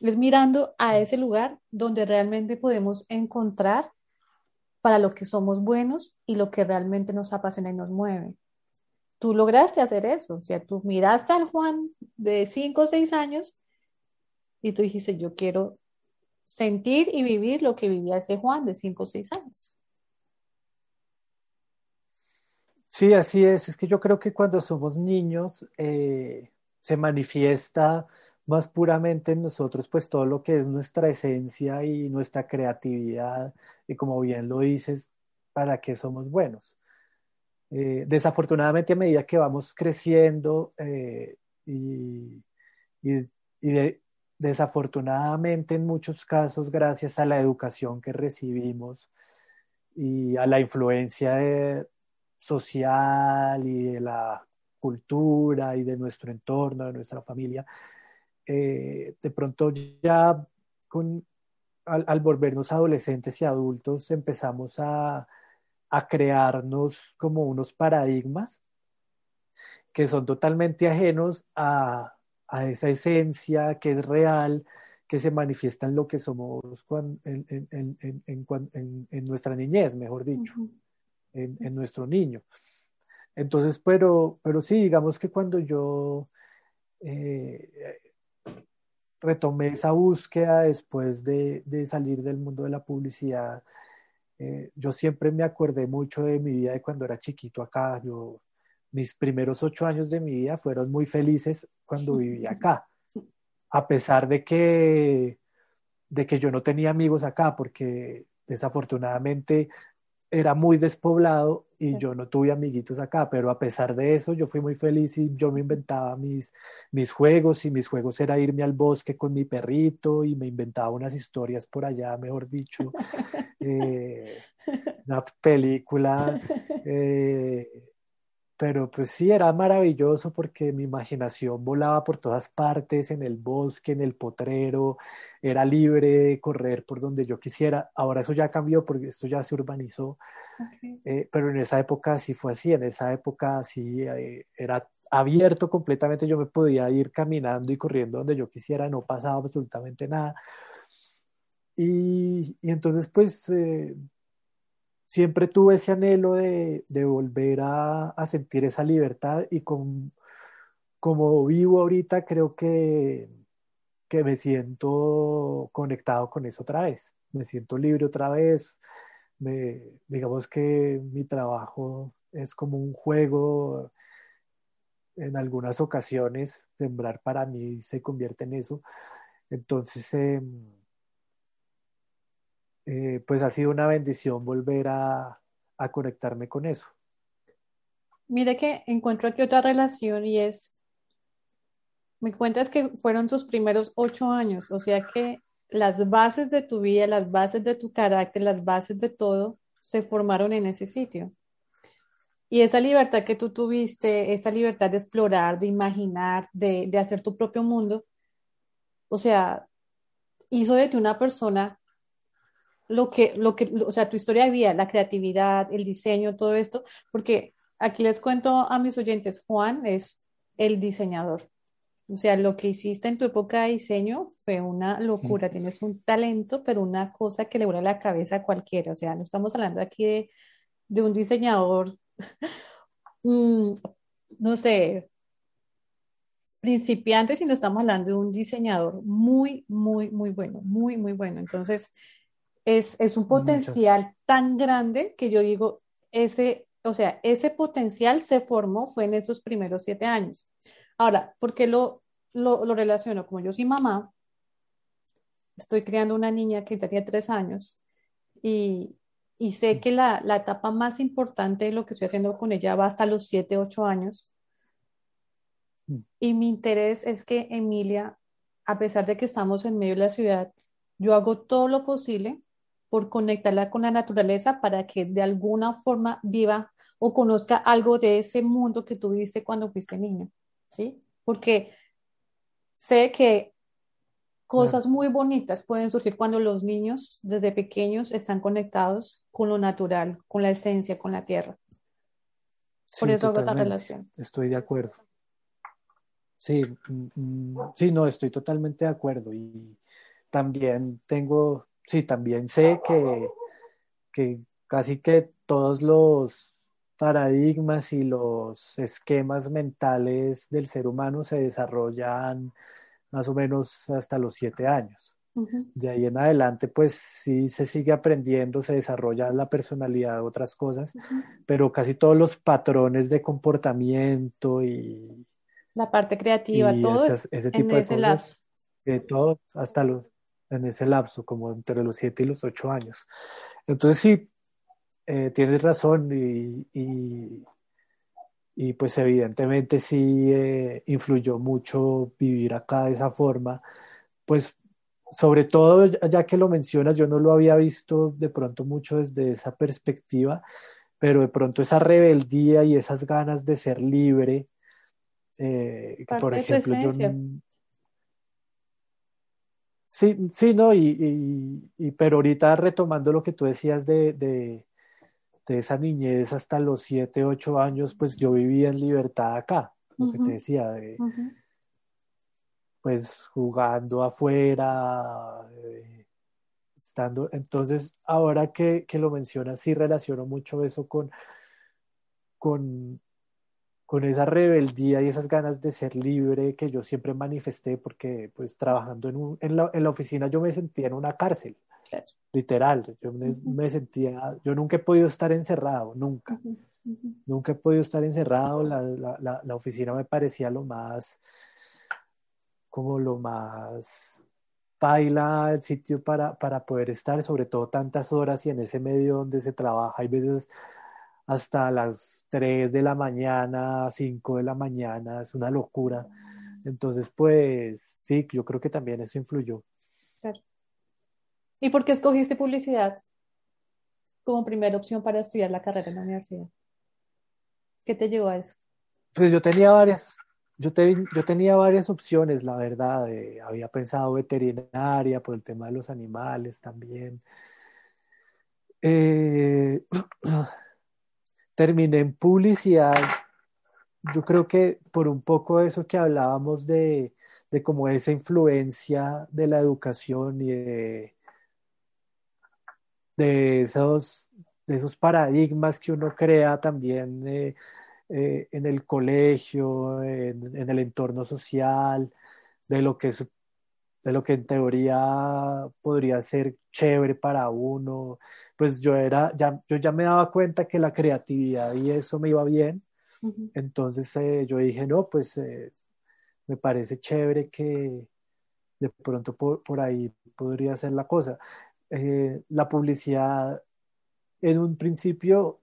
es mirando a ese lugar donde realmente podemos encontrar para lo que somos buenos y lo que realmente nos apasiona y nos mueve tú lograste hacer eso. O sea, tú miraste al Juan de 5 o 6 años y tú dijiste, yo quiero sentir y vivir lo que vivía ese Juan de 5 o 6 años. Sí, así es. Es que yo creo que cuando somos niños eh, se manifiesta más puramente en nosotros, pues todo lo que es nuestra esencia y nuestra creatividad, y como bien lo dices, para qué somos buenos. Eh, desafortunadamente, a medida que vamos creciendo eh, y, desafortunadamente en muchos casos, gracias a la educación que recibimos y a la influencia social y de la cultura y de nuestro entorno, de nuestra familia, eh, de pronto ya al, volvernos adolescentes y adultos empezamos a, crearnos como unos paradigmas que son totalmente ajenos a, esa esencia que es real, que se manifiesta en lo que somos en, nuestra niñez, mejor dicho, en, nuestro niño. Entonces, pero, pero sí, digamos que cuando yo eh, retomé esa búsqueda después de, salir del mundo de la publicidad. Eh, yo siempre me acordé mucho de mi vida de cuando era chiquito acá. Yo, mis primeros ocho años de mi vida fueron muy felices cuando vivía acá, *laughs* a pesar de que, de que yo no tenía amigos acá, porque desafortunadamente era muy despoblado y yo no tuve amiguitos acá, pero a pesar de eso yo fui muy feliz y yo me inventaba mis, mis juegos y mis juegos era irme al bosque con mi perrito y me inventaba unas historias por allá, mejor dicho, *laughs* eh, una película. Eh, pero pues sí, era maravilloso porque mi imaginación volaba por todas partes, en el bosque, en el potrero, era libre de correr por donde yo quisiera. Ahora eso ya cambió porque esto ya se urbanizó, eh, pero en esa época sí fue así, en esa época sí eh, era abierto completamente, yo me podía ir caminando y corriendo donde yo quisiera, no pasaba absolutamente nada. Y, y entonces pues... Eh, siempre tuve ese anhelo de, volver a, sentir esa libertad y con, como vivo ahorita creo que, que me siento conectado con eso otra vez, me siento libre otra vez, me, digamos que mi trabajo es como un juego, en algunas ocasiones sembrar para mí se convierte en eso, entonces... Em, eh, pues ha sido una bendición volver a, conectarme con eso. Mire que encuentro aquí otra relación y es, me cuentas que fueron tus primeros ocho años, o sea que las bases de tu vida, las bases de tu carácter, las bases de todo se formaron en ese sitio. Y esa libertad que tú tuviste, esa libertad de explorar, de imaginar, de, de hacer tu propio mundo, o sea, hizo de ti una persona lo que, lo que, o sea, tu historia de vida, la creatividad, el diseño, todo esto, porque aquí les cuento a mis oyentes, Juan es el diseñador. O sea, lo que hiciste en tu época de diseño fue una locura. Tienes un talento, pero una cosa que le vuela la cabeza a cualquiera. O sea, no estamos hablando aquí de, de un diseñador, *laughs* mm, no sé, principiante, sino estamos hablando de un diseñador muy, muy, muy bueno, muy, muy bueno. Entonces, es, un potencial tan grande que yo digo, ese, o sea, ese potencial se formó fue en esos primeros siete años. Ahora, ¿por qué lo, lo, relaciono? Como yo soy mamá, estoy criando una niña que ya tiene tres años y, y sé que la, la, etapa más importante de lo que estoy haciendo con ella va hasta los siete, ocho años. Mm. Y mi interés es que Emilia, a pesar de que estamos en medio de la ciudad, yo hago todo lo posible por conectarla con la naturaleza para que de alguna forma viva o conozca algo de ese mundo que tuviste cuando fuiste niño, ¿sí? Porque sé que cosas muy bonitas pueden surgir cuando los niños desde pequeños están conectados con lo natural, con la esencia, con la tierra. Por eso hago esa relación. Estoy de acuerdo. Sí, mm, mm, sí, no, estoy totalmente de acuerdo. Y también tengo sí, también sé que, que casi que todos los paradigmas y los esquemas mentales del ser humano se desarrollan más o menos hasta los siete años. De ahí en adelante, pues sí se sigue aprendiendo, se desarrolla la personalidad, otras cosas, pero casi todos los patrones de comportamiento y... La parte creativa, todo ese tipo de ese cosas. De todo, hasta los, en ese lapso, como entre los siete y los ocho años. Entonces sí, eh, tienes razón y, y, pues evidentemente sí eh, influyó mucho vivir acá de esa forma, pues sobre todo, ya que lo mencionas, yo no lo había visto de pronto mucho desde esa perspectiva, pero de pronto esa rebeldía y esas ganas de ser libre, eh, por ejemplo, yo... Sí, sí, no, y, pero ahorita retomando lo que tú decías de, de, esa niñez hasta los 7, 8 años, pues yo vivía en libertad acá, lo que te decía, de, pues jugando afuera, eh, estando, entonces ahora que, lo mencionas, sí relaciono mucho eso con, con, con esa rebeldía y esas ganas de ser libre que yo siempre manifesté porque pues trabajando en, en, la, en la, oficina yo me sentía en una cárcel, literal, yo me, sentía, yo nunca he podido estar encerrado, nunca, nunca he podido estar encerrado, la, la, la oficina me parecía lo más como lo más baila el sitio para, para poder estar, sobre todo tantas horas y en ese medio donde se trabaja, hay veces hasta las 3 de la mañana, 5 de la mañana, es una locura. Entonces, pues sí, yo creo que también eso influyó. Claro. ¿Y por qué escogiste publicidad como primera opción para estudiar la carrera en la universidad? ¿Qué te llevó a eso? Pues yo tenía varias, yo, yo tenía varias opciones, la verdad. había pensado veterinaria por el tema de los animales también. Eh, *clears throat* terminé en publicidad. Yo creo que por un poco eso que hablábamos de, de como esa influencia de la educación y de, de esos, de esos paradigmas que uno crea también. Eh, eh, en el colegio, en, el entorno social, de lo que de lo que en teoría podría ser chévere para uno, pues yo era, ya, yo ya me daba cuenta que la creatividad y eso me iba bien, entonces eh, yo dije, no, pues eh, me parece chévere que de pronto por, por ahí podría ser la cosa. la publicidad en un principio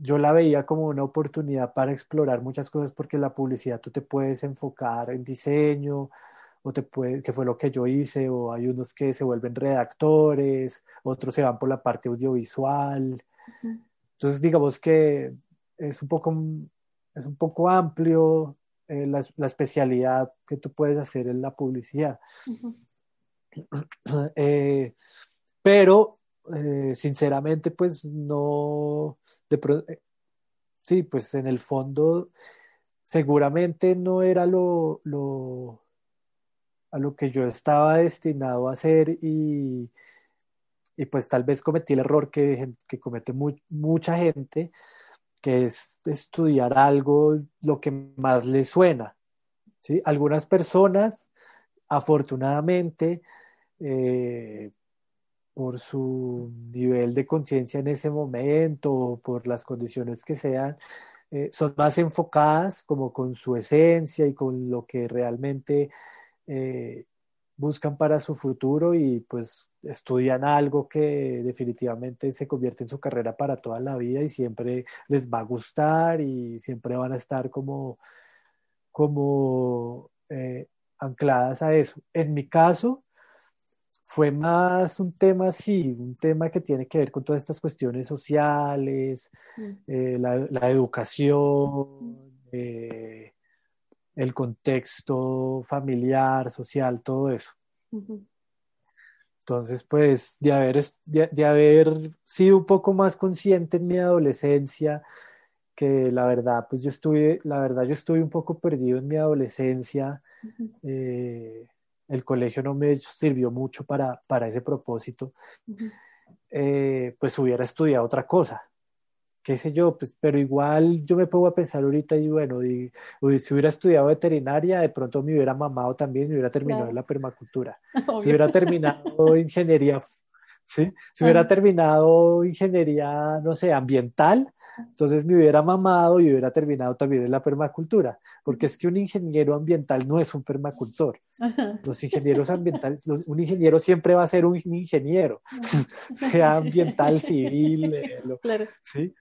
yo la veía como una oportunidad para explorar muchas cosas porque la publicidad tú te puedes enfocar en diseño o te puede, que fue lo que yo hice, o hay unos que se vuelven redactores, otros se van por la parte audiovisual. Entonces, digamos que es un poco, es un poco amplio eh, la, la, especialidad que tú puedes hacer en la publicidad. *clears throat* eh, pero eh, sinceramente, pues no, de, sí, pues en el fondo seguramente no era lo, lo, a lo que yo estaba destinado a hacer y, y pues tal vez cometí el error que, que comete mucha gente, que es estudiar algo lo que más le suena. ¿sí? Algunas personas, afortunadamente, eh, por su nivel de conciencia en ese momento o por las condiciones que sean, eh, son más enfocadas como con su esencia y con lo que realmente eh, buscan para su futuro y pues estudian algo que definitivamente se convierte en su carrera para toda la vida y siempre les va a gustar y siempre van a estar como, como eh, ancladas a eso. En mi caso, fue más un tema así, un tema que tiene que ver con todas estas cuestiones sociales, mm. eh, la, educación, eh, el contexto familiar, social, todo eso. Entonces, pues, de haber, de, haber sido un poco más consciente en mi adolescencia, que la verdad, pues yo estuve, la verdad, yo estuve un poco perdido en mi adolescencia el colegio no me sirvió mucho para, para ese propósito, eh, pues hubiera estudiado otra cosa. Qué sé yo, pues, pero igual yo me pongo a pensar ahorita y bueno, y, si hubiera estudiado veterinaria, de pronto me hubiera mamado también y hubiera terminado la permacultura. *laughs* Si hubiera terminado ingeniería, ¿sí? Si hubiera terminado ingeniería, no sé, ambiental, entonces me hubiera mamado y hubiera terminado también en la permacultura, porque es que un ingeniero ambiental no es un permacultor. Los ingenieros ambientales, un ingeniero siempre va a ser un ingeniero, *laughs* sea ambiental, civil, eh, ¿sí?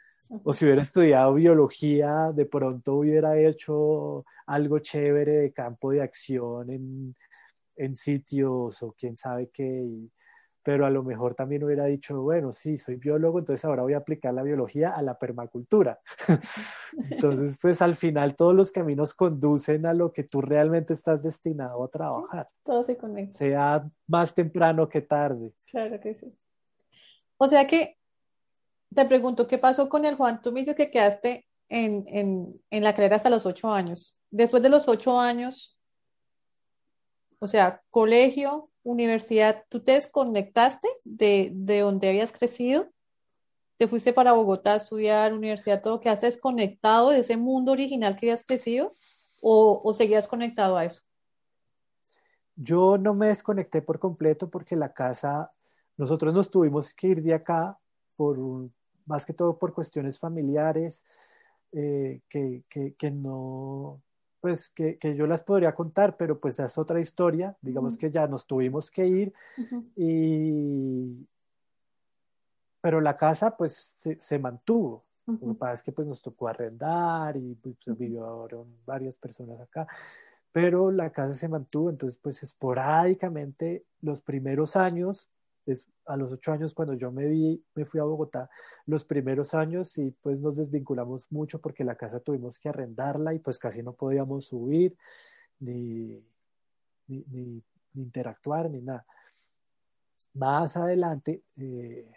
O si hubiera estudiado biología, de pronto hubiera hecho algo chévere de campo de acción en, en sitios o quién sabe qué pero a lo mejor también hubiera dicho, bueno, sí, soy biólogo, entonces ahora voy a aplicar la biología a la permacultura. *laughs* entonces, pues al final todos los caminos conducen a lo que tú realmente estás destinado a trabajar. todo se conecta. Sea más temprano que tarde. Claro que sí. O sea que te pregunto, ¿qué pasó con el Juan? Tú me dices que quedaste en, en, la carrera hasta los ocho años. Después de los ocho años, o sea, colegio, universidad, ¿tú te desconectaste de, de donde habías crecido? ¿Te fuiste para Bogotá a estudiar, universidad, todo? ¿Quedaste desconectado de ese mundo original que habías crecido o, o seguías conectado a eso? Yo no me desconecté por completo porque la casa, nosotros nos tuvimos que ir de acá por más que todo por cuestiones familiares eh, que, que, que, no, pues que, que, yo las podría contar, pero pues es otra historia, digamos que ya nos tuvimos que ir y... Pero la casa pues se, se mantuvo. Lo que pasa es que pues nos tocó arrendar y pues, vivieron varias personas acá, pero la casa se mantuvo, entonces pues esporádicamente los primeros años a los ocho años cuando yo me vi, me fui a Bogotá, los primeros años y pues nos desvinculamos mucho porque la casa tuvimos que arrendarla y pues casi no podíamos subir ni, ni, interactuar ni nada. Más adelante, eh,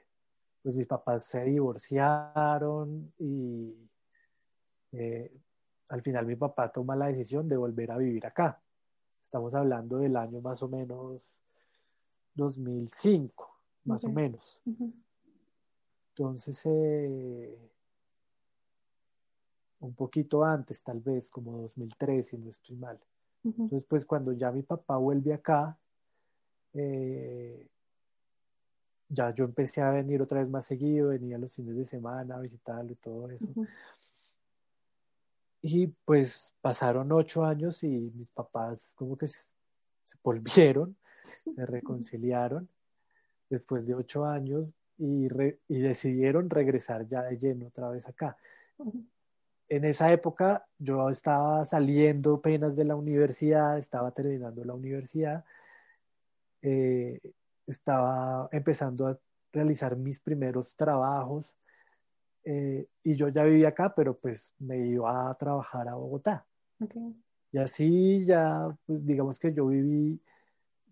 pues mis papás se divorciaron y eh, al final mi papá toma la decisión de volver a vivir acá. Estamos hablando del año más o menos 2005, más o menos. Entonces, eh, un poquito antes, tal vez, como 2003, si no estoy mal. Entonces, pues cuando ya mi papá vuelve acá, eh, ya yo empecé a venir otra vez más seguido, venía los fines de semana a visitarlo y todo eso. Y pues pasaron ocho años y mis papás como que se volvieron se reconciliaron después de ocho años y, y, decidieron regresar ya de lleno otra vez acá. En esa época yo estaba saliendo apenas de la universidad, estaba terminando la universidad, eh, estaba empezando a realizar mis primeros trabajos eh, y yo ya vivía acá, pero pues me iba a trabajar a Bogotá. Y así ya, pues digamos que yo viví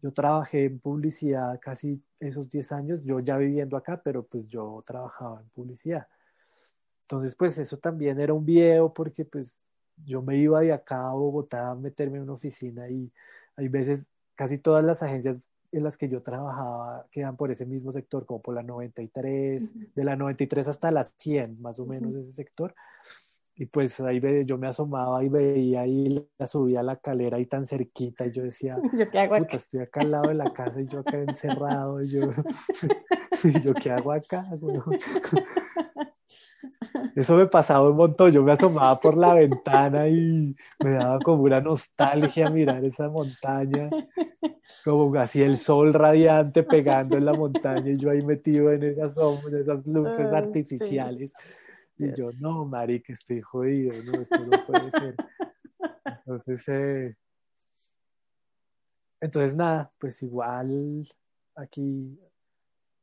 yo trabajé en publicidad casi esos 10 años, yo ya viviendo acá, pero pues yo trabajaba en publicidad. Entonces, pues eso también era un video porque pues yo me iba de acá a Bogotá a meterme en una oficina y hay veces casi todas las agencias en las que yo trabajaba quedan por ese mismo sector, como por la 93, de la 93 hasta las 100, más o menos ese sector. Y pues ahí yo me asomaba y veía ahí la subía a la calera ahí tan cerquita y yo decía, *laughs* ¿Yo qué hago acá? estoy acá al lado de la casa y yo acá encerrado y yo, *laughs* yo ¿qué hago acá? *laughs* Eso me pasaba un montón, yo me asomaba por la ventana y me daba como una nostalgia mirar esa montaña, como así el sol radiante pegando en la montaña y yo ahí metido en esas, esas luces artificiales. Y yo, no, marica, estoy jodido, no, esto no puede ser. *laughs* Entonces, eh, entonces nada, pues igual aquí,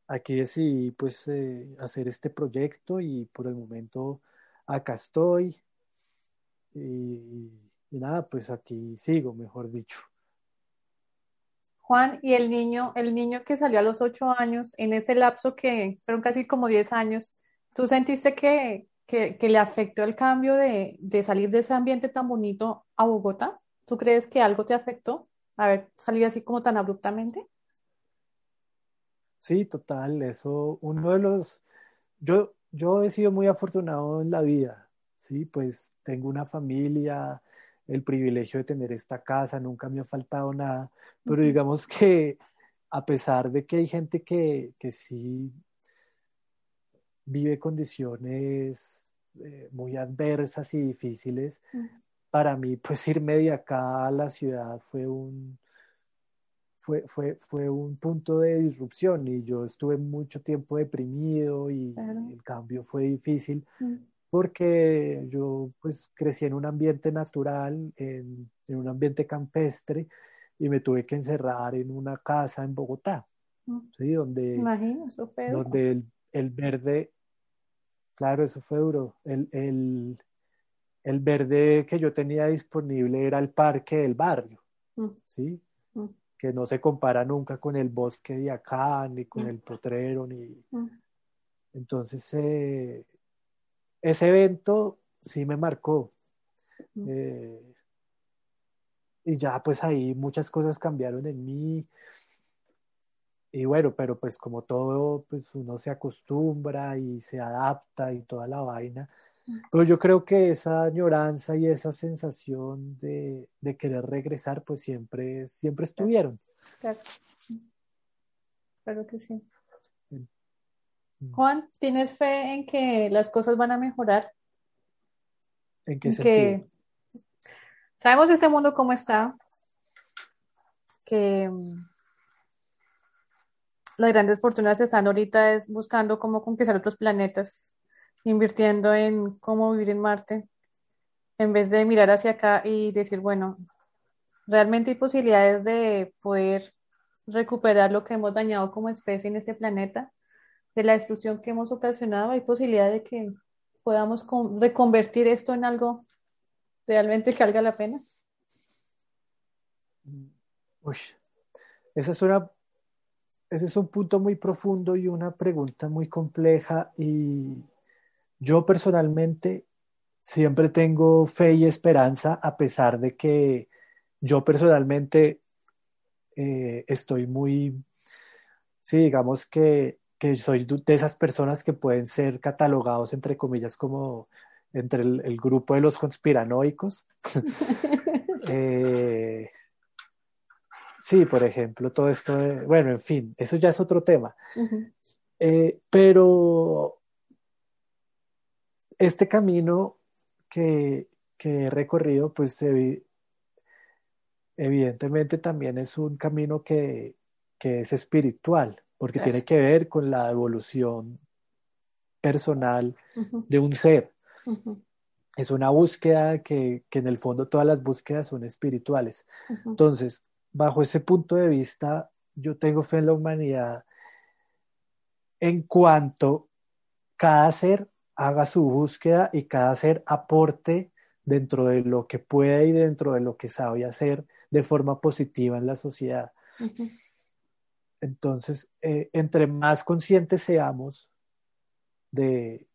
aquí decidí pues eh, hacer este proyecto y por el momento acá estoy. Y, y nada, pues aquí sigo, mejor dicho. Juan, y el niño, el niño que salió a los ocho años, en ese lapso que fueron casi como diez años, ¿Tú sentiste que, que, le afectó el cambio de, de, salir de ese ambiente tan bonito a Bogotá? ¿Tú crees que algo te afectó haber salido así como tan abruptamente? Sí, total, eso, uno de los, yo, yo he sido muy afortunado en la vida, ¿sí? Pues tengo una familia, el privilegio de tener esta casa, nunca me ha faltado nada, pero digamos que a pesar de que hay gente que, que sí vive condiciones eh, muy adversas y difíciles, para mí pues irme de acá a la ciudad fue un, fue, fue, fue un punto de disrupción y yo estuve mucho tiempo deprimido y el cambio fue difícil porque yo pues crecí en un ambiente natural, en, en, un ambiente campestre y me tuve que encerrar en una casa en Bogotá, ¿sí? donde, donde el, el, verde, claro, eso fue duro, el, el, el, verde que yo tenía disponible era el parque del barrio, ¿sí? que no se compara nunca con el bosque de acá, ni con el potrero, ni... Entonces, eh, ese evento sí me marcó. Eh, y ya pues ahí muchas cosas cambiaron en mí. Y bueno, pero pues como todo, pues uno se acostumbra y se adapta y toda la vaina. Pero yo creo que esa añoranza y esa sensación de, de querer regresar, pues siempre, siempre estuvieron. Claro. claro que sí. Juan, ¿tienes fe en que las cosas van a mejorar? ¿En qué sentido? sabemos ese mundo cómo está, que mm, las grandes fortunas están ahorita es buscando cómo conquistar otros planetas, invirtiendo en cómo vivir en Marte, en vez de mirar hacia acá y decir, bueno, realmente hay posibilidades de poder recuperar lo que hemos dañado como especie en este planeta de la destrucción que hemos ocasionado, hay posibilidad de que podamos reconvertir esto en algo realmente que valga la pena. Uy, esa es una, ese es un punto muy profundo y una pregunta muy compleja y yo personalmente siempre tengo fe y esperanza a pesar de que yo personalmente eh, estoy muy, sí, digamos que que soy de esas personas que pueden ser catalogados, entre comillas, como entre el, grupo de los conspiranoicos. *laughs* *laughs* Eh, sí, por ejemplo, todo esto, bueno, en fin, eso ya es otro tema. Eh, pero este camino que, he recorrido, pues evidentemente también es un camino que, que es espiritual porque tiene que ver con la evolución personal de un ser. Es una búsqueda que, en el fondo todas las búsquedas son espirituales. Entonces, bajo ese punto de vista, yo tengo fe en la humanidad en cuanto cada ser haga su búsqueda y cada ser aporte dentro de lo que puede y dentro de lo que sabe hacer de forma positiva en la sociedad. Entonces, eh, entre más conscientes seamos de,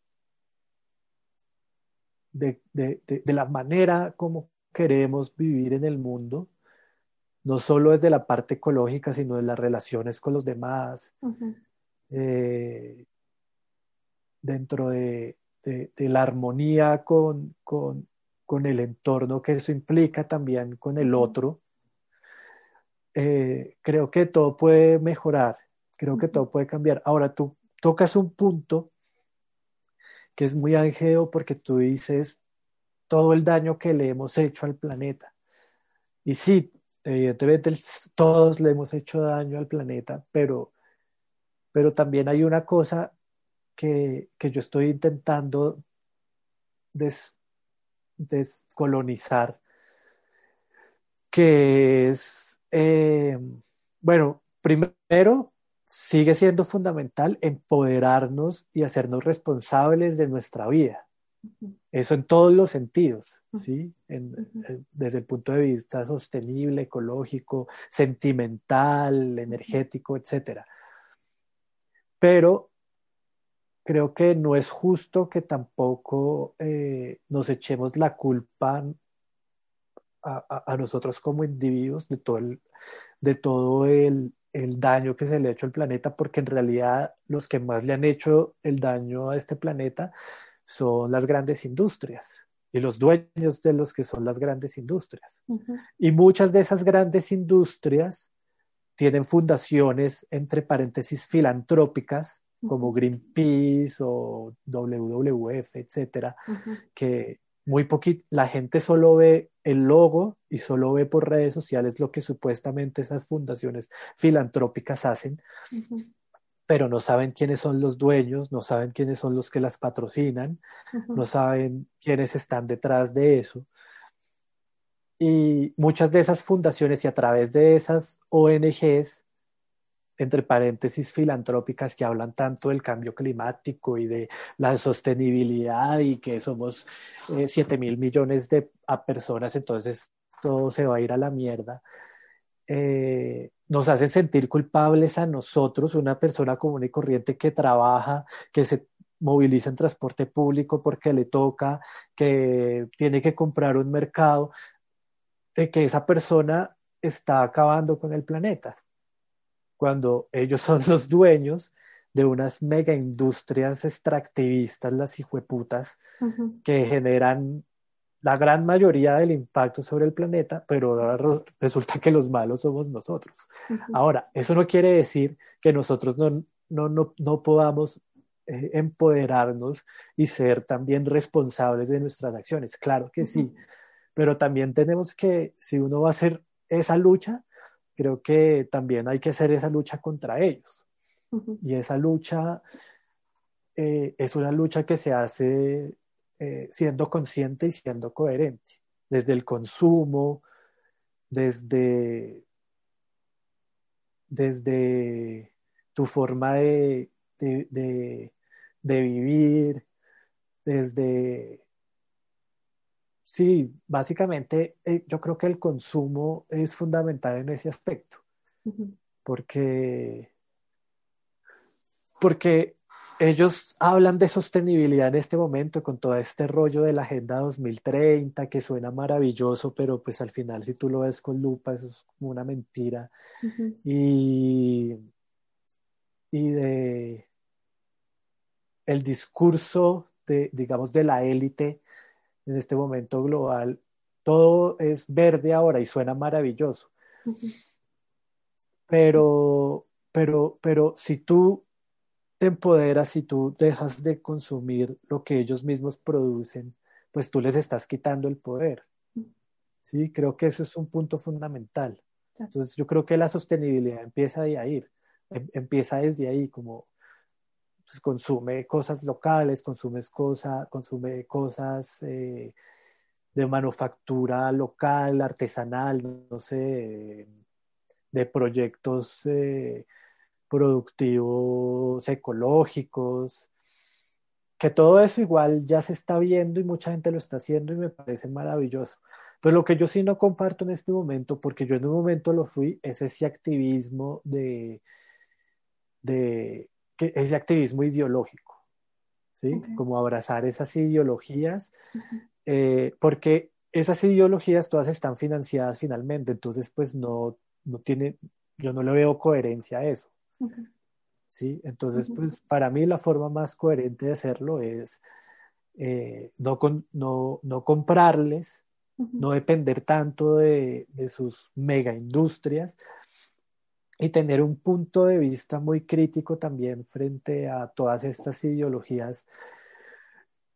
de, la manera como queremos vivir en el mundo, no solo desde la parte ecológica, sino de las relaciones con los demás, eh, dentro de, la armonía con, con, el entorno que eso implica también con el otro, eh, creo que todo puede mejorar, creo que todo puede cambiar. Ahora tú tocas un punto que es muy álgido porque tú dices todo el daño que le hemos hecho al planeta. Y sí, evidentemente todos le hemos hecho daño al planeta, pero, pero también hay una cosa que, yo estoy intentando descolonizar, que es eh, bueno, primero, sigue siendo fundamental empoderarnos y hacernos responsables de nuestra vida. Eso en todos los sentidos, ¿sí? desde el punto de vista sostenible, ecológico, sentimental, energético, etc. Pero creo que no es justo que tampoco eh, nos echemos la culpa a, nosotros como individuos de todo el, de todo el, el daño que se le ha hecho al planeta, porque en realidad los que más le han hecho el daño a este planeta son las grandes industrias y los dueños de los que son las grandes industrias. Y muchas de esas grandes industrias tienen fundaciones, entre paréntesis, filantrópicas, como Greenpeace o WWF, etcétera, que muy poquito, la gente solo ve el logo y solo ve por redes sociales lo que supuestamente esas fundaciones filantrópicas hacen, pero no saben quiénes son los dueños, no saben quiénes son los que las patrocinan, no saben quiénes están detrás de eso. Y muchas de esas fundaciones y a través de esas ONGs entre paréntesis, filantrópicas que hablan tanto del cambio climático y de la sostenibilidad y que somos eh, 7 mil millones de personas, entonces todo se va a ir a la mierda. Eh, nos hacen sentir culpables a nosotros, una persona común y corriente que trabaja, que se moviliza en transporte público porque le toca, que tiene que comprar un mercado, de que esa persona está acabando con el planeta. Cuando ellos son *laughs* los dueños de unas mega industrias extractivistas, las hijueputas, que generan la gran mayoría del impacto sobre el planeta, pero ahora resulta que los malos somos nosotros. Ahora, eso no quiere decir que nosotros no, no, no, podamos eh, empoderarnos y ser también responsables de nuestras acciones. Claro que sí, pero también tenemos que, si uno va a hacer esa lucha, creo que también hay que hacer esa lucha contra ellos. Y esa lucha eh, es una lucha que se hace eh, siendo consciente y siendo coherente, desde el consumo, desde, desde tu forma de, de vivir, desde Sí, básicamente eh, yo creo que el consumo es fundamental en ese aspecto, porque, porque ellos hablan de sostenibilidad en este momento con todo este rollo de la Agenda 2030 que suena maravilloso, pero pues al final si tú lo ves con lupa eso es como una mentira. Y, y de el discurso de, digamos, de la élite en este momento global, todo es verde ahora y suena maravilloso. Pero, pero, pero si tú te empoderas, si tú dejas de consumir lo que ellos mismos producen, pues tú les estás quitando el poder. Sí, creo que eso es un punto fundamental. Entonces yo creo que la sostenibilidad empieza de ahí, em, empieza desde ahí, como pues, consume cosas locales, consumes cosa, consume cosas eh, de manufactura local, artesanal, no sé, de proyectos eh, productivos ecológicos, que todo eso igual ya se está viendo y mucha gente lo está haciendo y me parece maravilloso. Pero lo que yo sí no comparto en este momento, porque yo en un momento lo fui, es ese activismo de, de es de activismo ideológico, ¿sí? Como abrazar esas ideologías, eh, porque esas ideologías todas están financiadas finalmente, entonces pues no, no tiene, yo no le veo coherencia a eso, ¿sí? Entonces pues para mí la forma más coherente de hacerlo es eh, no, no, no comprarles, no depender tanto de, de sus mega industrias, y tener un punto de vista muy crítico también frente a todas estas ideologías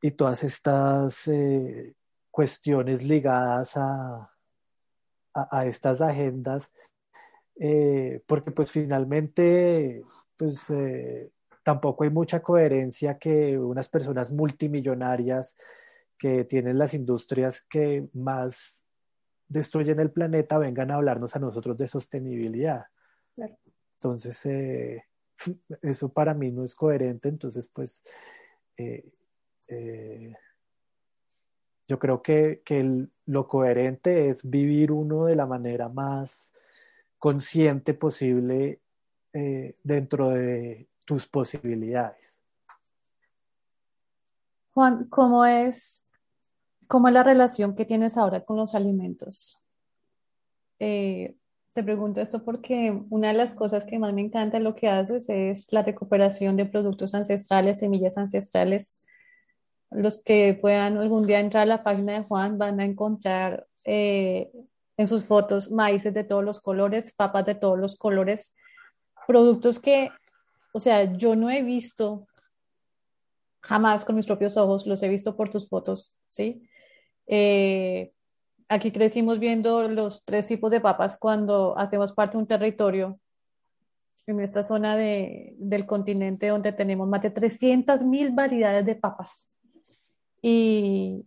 y todas estas eh, cuestiones ligadas a, a, estas agendas, eh, porque pues finalmente pues eh, tampoco hay mucha coherencia que unas personas multimillonarias que tienen las industrias que más destruyen el planeta vengan a hablarnos a nosotros de sostenibilidad. Entonces, eh, *laughs* eso para mí no es coherente, entonces pues eh, eh, yo creo que, lo coherente es vivir uno de la manera más consciente posible dentro de tus posibilidades. Juan, ¿cómo es, cómo es la relación que tienes ahora con los alimentos? te pregunto esto porque una de las cosas que más me encanta lo que haces es la recuperación de productos ancestrales, semillas ancestrales. Los que puedan algún día entrar a la página de Juan van a encontrar eh, en sus fotos maíces de todos los colores, papas de todos los colores, productos que, o sea, yo no he visto jamás con mis propios ojos, los he visto por tus fotos, ¿sí? Eh, aquí crecimos viendo los tres tipos de papas cuando hacemos parte de un territorio en esta zona de, del continente donde tenemos más de 300 mil variedades de papas. Y,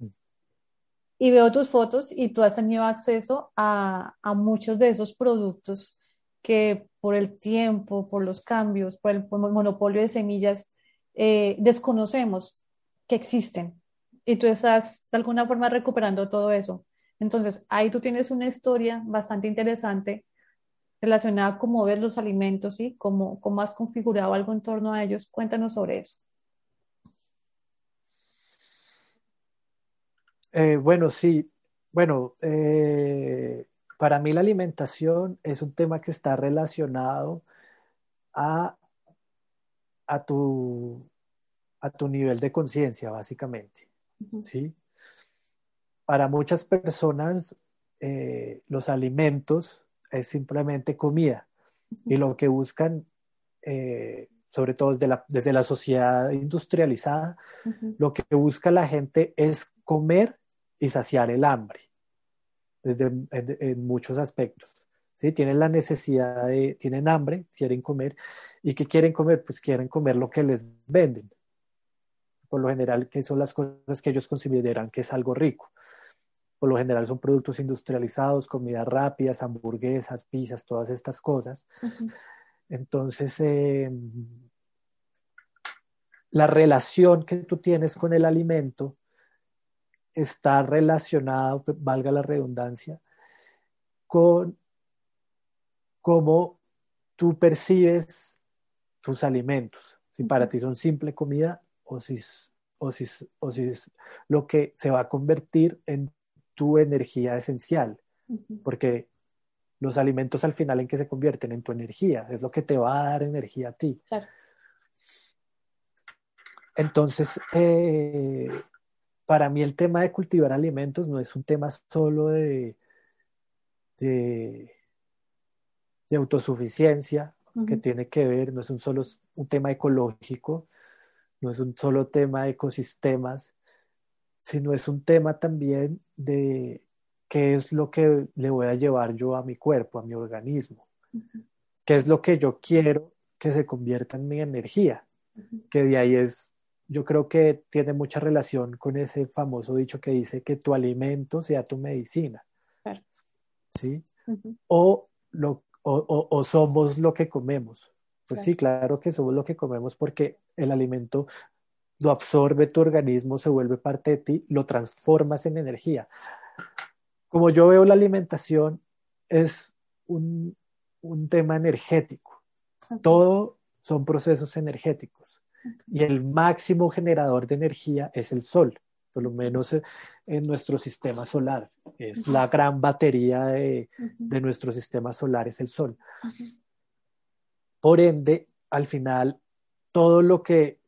y, veo tus fotos y tú has tenido acceso a, a, muchos de esos productos que por el tiempo, por los cambios, por el, monopolio de semillas, eh, desconocemos que existen. Y tú estás de alguna forma recuperando todo eso. Entonces, ahí tú tienes una historia bastante interesante relacionada a cómo ves los alimentos y cómo, cómo has configurado algo en torno a ellos. Cuéntanos sobre eso. Eh, bueno, sí. Bueno, eh, para mí la alimentación es un tema que está relacionado a, a, tu, a tu nivel de conciencia, básicamente. ¿sí? para muchas personas eh, los alimentos es simplemente comida y lo que buscan, eh, sobre todo desde la, desde la sociedad industrializada, lo que busca la gente es comer y saciar el hambre, desde, en, muchos aspectos. ¿sí? Tienen la necesidad de, tienen hambre, quieren comer, ¿y qué quieren comer? Pues quieren comer lo que les venden. Por lo general, que son las cosas que ellos consideran que es algo rico por lo general son productos industrializados, comidas rápidas, hamburguesas, pizzas, todas estas cosas. Entonces, em, la relación que tú tienes con el alimento está relacionada, valga la redundancia, con cómo tú percibes tus alimentos. Si para ti son simple comida o si, o si, o si es lo que se va a convertir en tu energía esencial, porque los alimentos al final en que se convierten en tu energía, es lo que te va a dar energía a ti. Entonces, eh, para mí el tema de cultivar alimentos no es un tema solo de, de, autosuficiencia, que tiene que ver, no es un solo un tema ecológico, no es un solo tema de ecosistemas, sino es un tema también de qué es lo que le voy a llevar yo a mi cuerpo, a mi organismo, qué es lo que yo quiero que se convierta en mi energía, que de ahí es, yo creo que tiene mucha relación con ese famoso dicho que dice que tu alimento sea tu medicina, ¿sí? o, lo, o, somos lo que comemos. Pues sí, claro que somos lo que comemos porque el alimento lo absorbe tu organismo, se vuelve parte de ti, lo transformas en energía. Como yo veo la alimentación, es un, tema energético. Todo son procesos energéticos. Y el máximo generador de energía es el sol, por lo menos en nuestro sistema solar. Es la gran batería de, de nuestro sistema solar, es el sol. Por ende, al final, todo lo que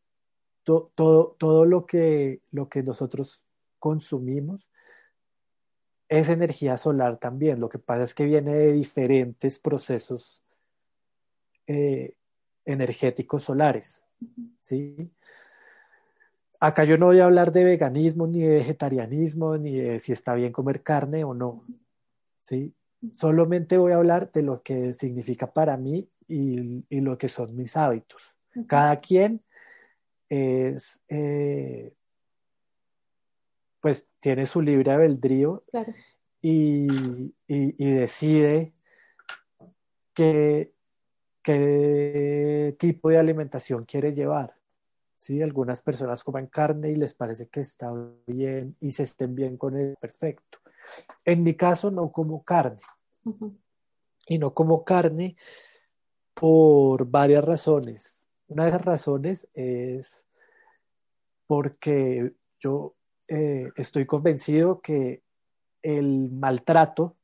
todo, todo lo, que, lo que nosotros consumimos es energía solar también. Lo que pasa es que viene de diferentes procesos eh, energéticos solares. ¿sí? Acá yo no voy a hablar de veganismo, ni de vegetarianismo, ni de si está bien comer carne o no. ¿sí? Solamente voy a hablar de lo que significa para mí y, y lo que son mis hábitos. Cada quien es, eh, pues tiene su libre albedrío y, decide qué, qué, tipo de alimentación quiere llevar. ¿sí? Algunas personas comen carne y les parece que está bien y se estén bien con el perfecto. En mi caso no como carne. Y no como carne por varias razones. Una de esas razones es porque yo eh, estoy convencido que el maltrato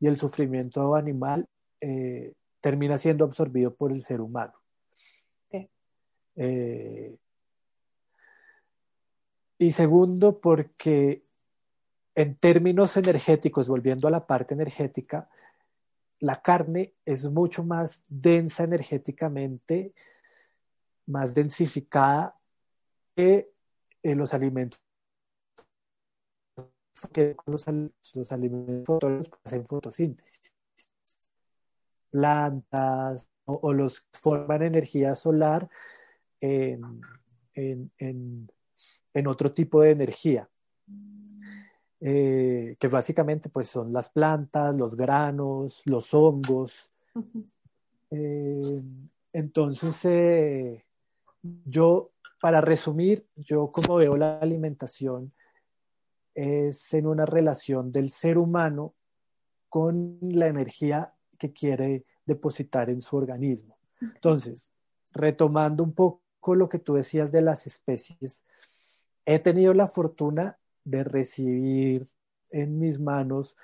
y el sufrimiento animal eh, termina siendo absorbido por el ser humano. Eh, y segundo, porque en términos energéticos, volviendo a la parte energética, la carne es mucho más densa energéticamente, más densificada que los alimentos que los, los alimentos hacen fotosíntesis. Plantas o, o, los forman energía solar en, en, en, en otro tipo de energía. Eh, que básicamente pues son las plantas, los granos, los hongos. Uh -huh. eh, entonces, eh, yo, para resumir, yo como veo la alimentación es en una relación del ser humano con la energía que quiere depositar en su organismo. Entonces, retomando un poco lo que tú decías de las especies, he tenido la fortuna de recibir en mis manos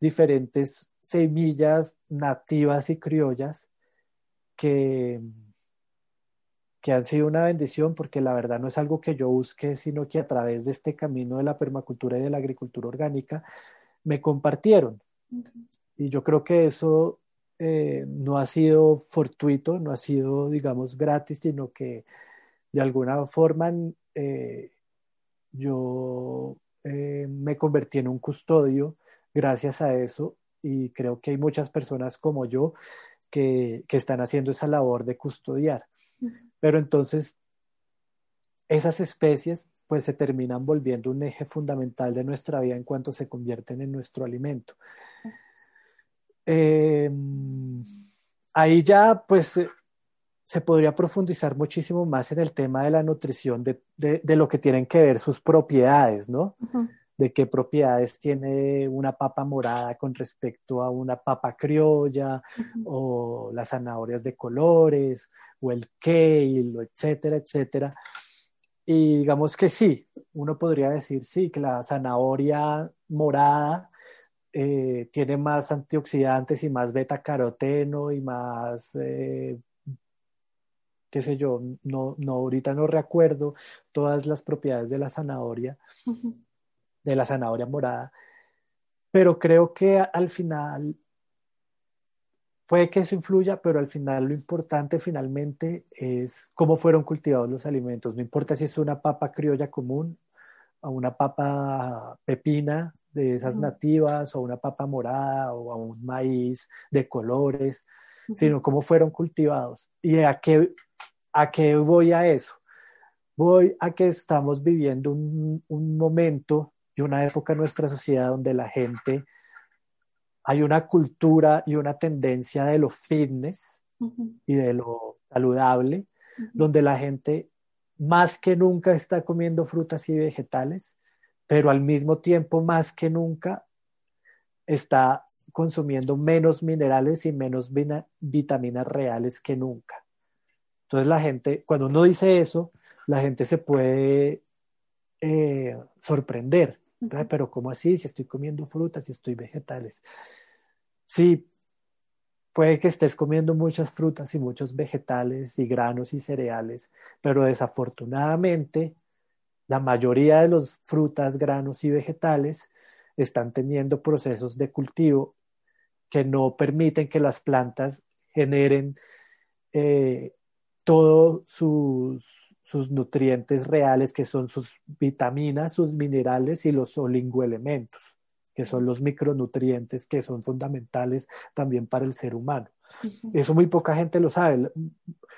diferentes semillas nativas y criollas que, que han sido una bendición porque la verdad no es algo que yo busque, sino que a través de este camino de la permacultura y de la agricultura orgánica me compartieron. Y yo creo que eso eh, no ha sido fortuito, no ha sido, digamos, gratis, sino que de alguna forma eh, yo eh, me convertí en un custodio gracias a eso y creo que hay muchas personas como yo que, que están haciendo esa labor de custodiar. Uh -huh. Pero entonces esas especies pues se terminan volviendo un eje fundamental de nuestra vida en cuanto se convierten en nuestro alimento. Eh, ahí ya pues se podría profundizar muchísimo más en el tema de la nutrición, de, de, lo que tienen que ver sus propiedades, ¿no? De qué propiedades tiene una papa morada con respecto a una papa criolla, o las zanahorias de colores, o el kale, etcétera, etcétera. Y digamos que sí, uno podría decir sí, que la zanahoria morada eh, tiene más antioxidantes y más beta caroteno y más eh, qué sé yo, no, no, ahorita no recuerdo todas las propiedades de la zanahoria, uh -huh. De la zanahoria morada, pero creo que al final puede que eso influya, pero al final lo importante finalmente es cómo fueron cultivados los alimentos. No importa si es una papa criolla común o una papa pepina de esas nativas o una papa morada o a un maíz de colores, uh -huh. sino cómo fueron cultivados y a qué ¿A qué voy a eso? Voy a que estamos viviendo un, un, momento y una época en nuestra sociedad donde la gente, hay una cultura y una tendencia de lo fitness uh -huh. y de lo saludable, uh -huh. donde la gente más que nunca está comiendo frutas y vegetales, pero al mismo tiempo más que nunca está consumiendo menos minerales y menos vitaminas reales que nunca. Entonces la gente, cuando uno dice eso, la gente se puede eh, sorprender. Pero ¿cómo así? Si estoy comiendo frutas, si estoy vegetales. Sí, puede que estés comiendo muchas frutas y muchos vegetales y granos y cereales, pero desafortunadamente la mayoría de las frutas, granos y vegetales están teniendo procesos de cultivo que no permiten que las plantas generen eh, todos sus, sus, nutrientes reales, que son sus vitaminas, sus minerales y los oligoelementos, que son los micronutrientes que son fundamentales también para el ser humano. Uh -huh. Eso muy poca gente lo sabe.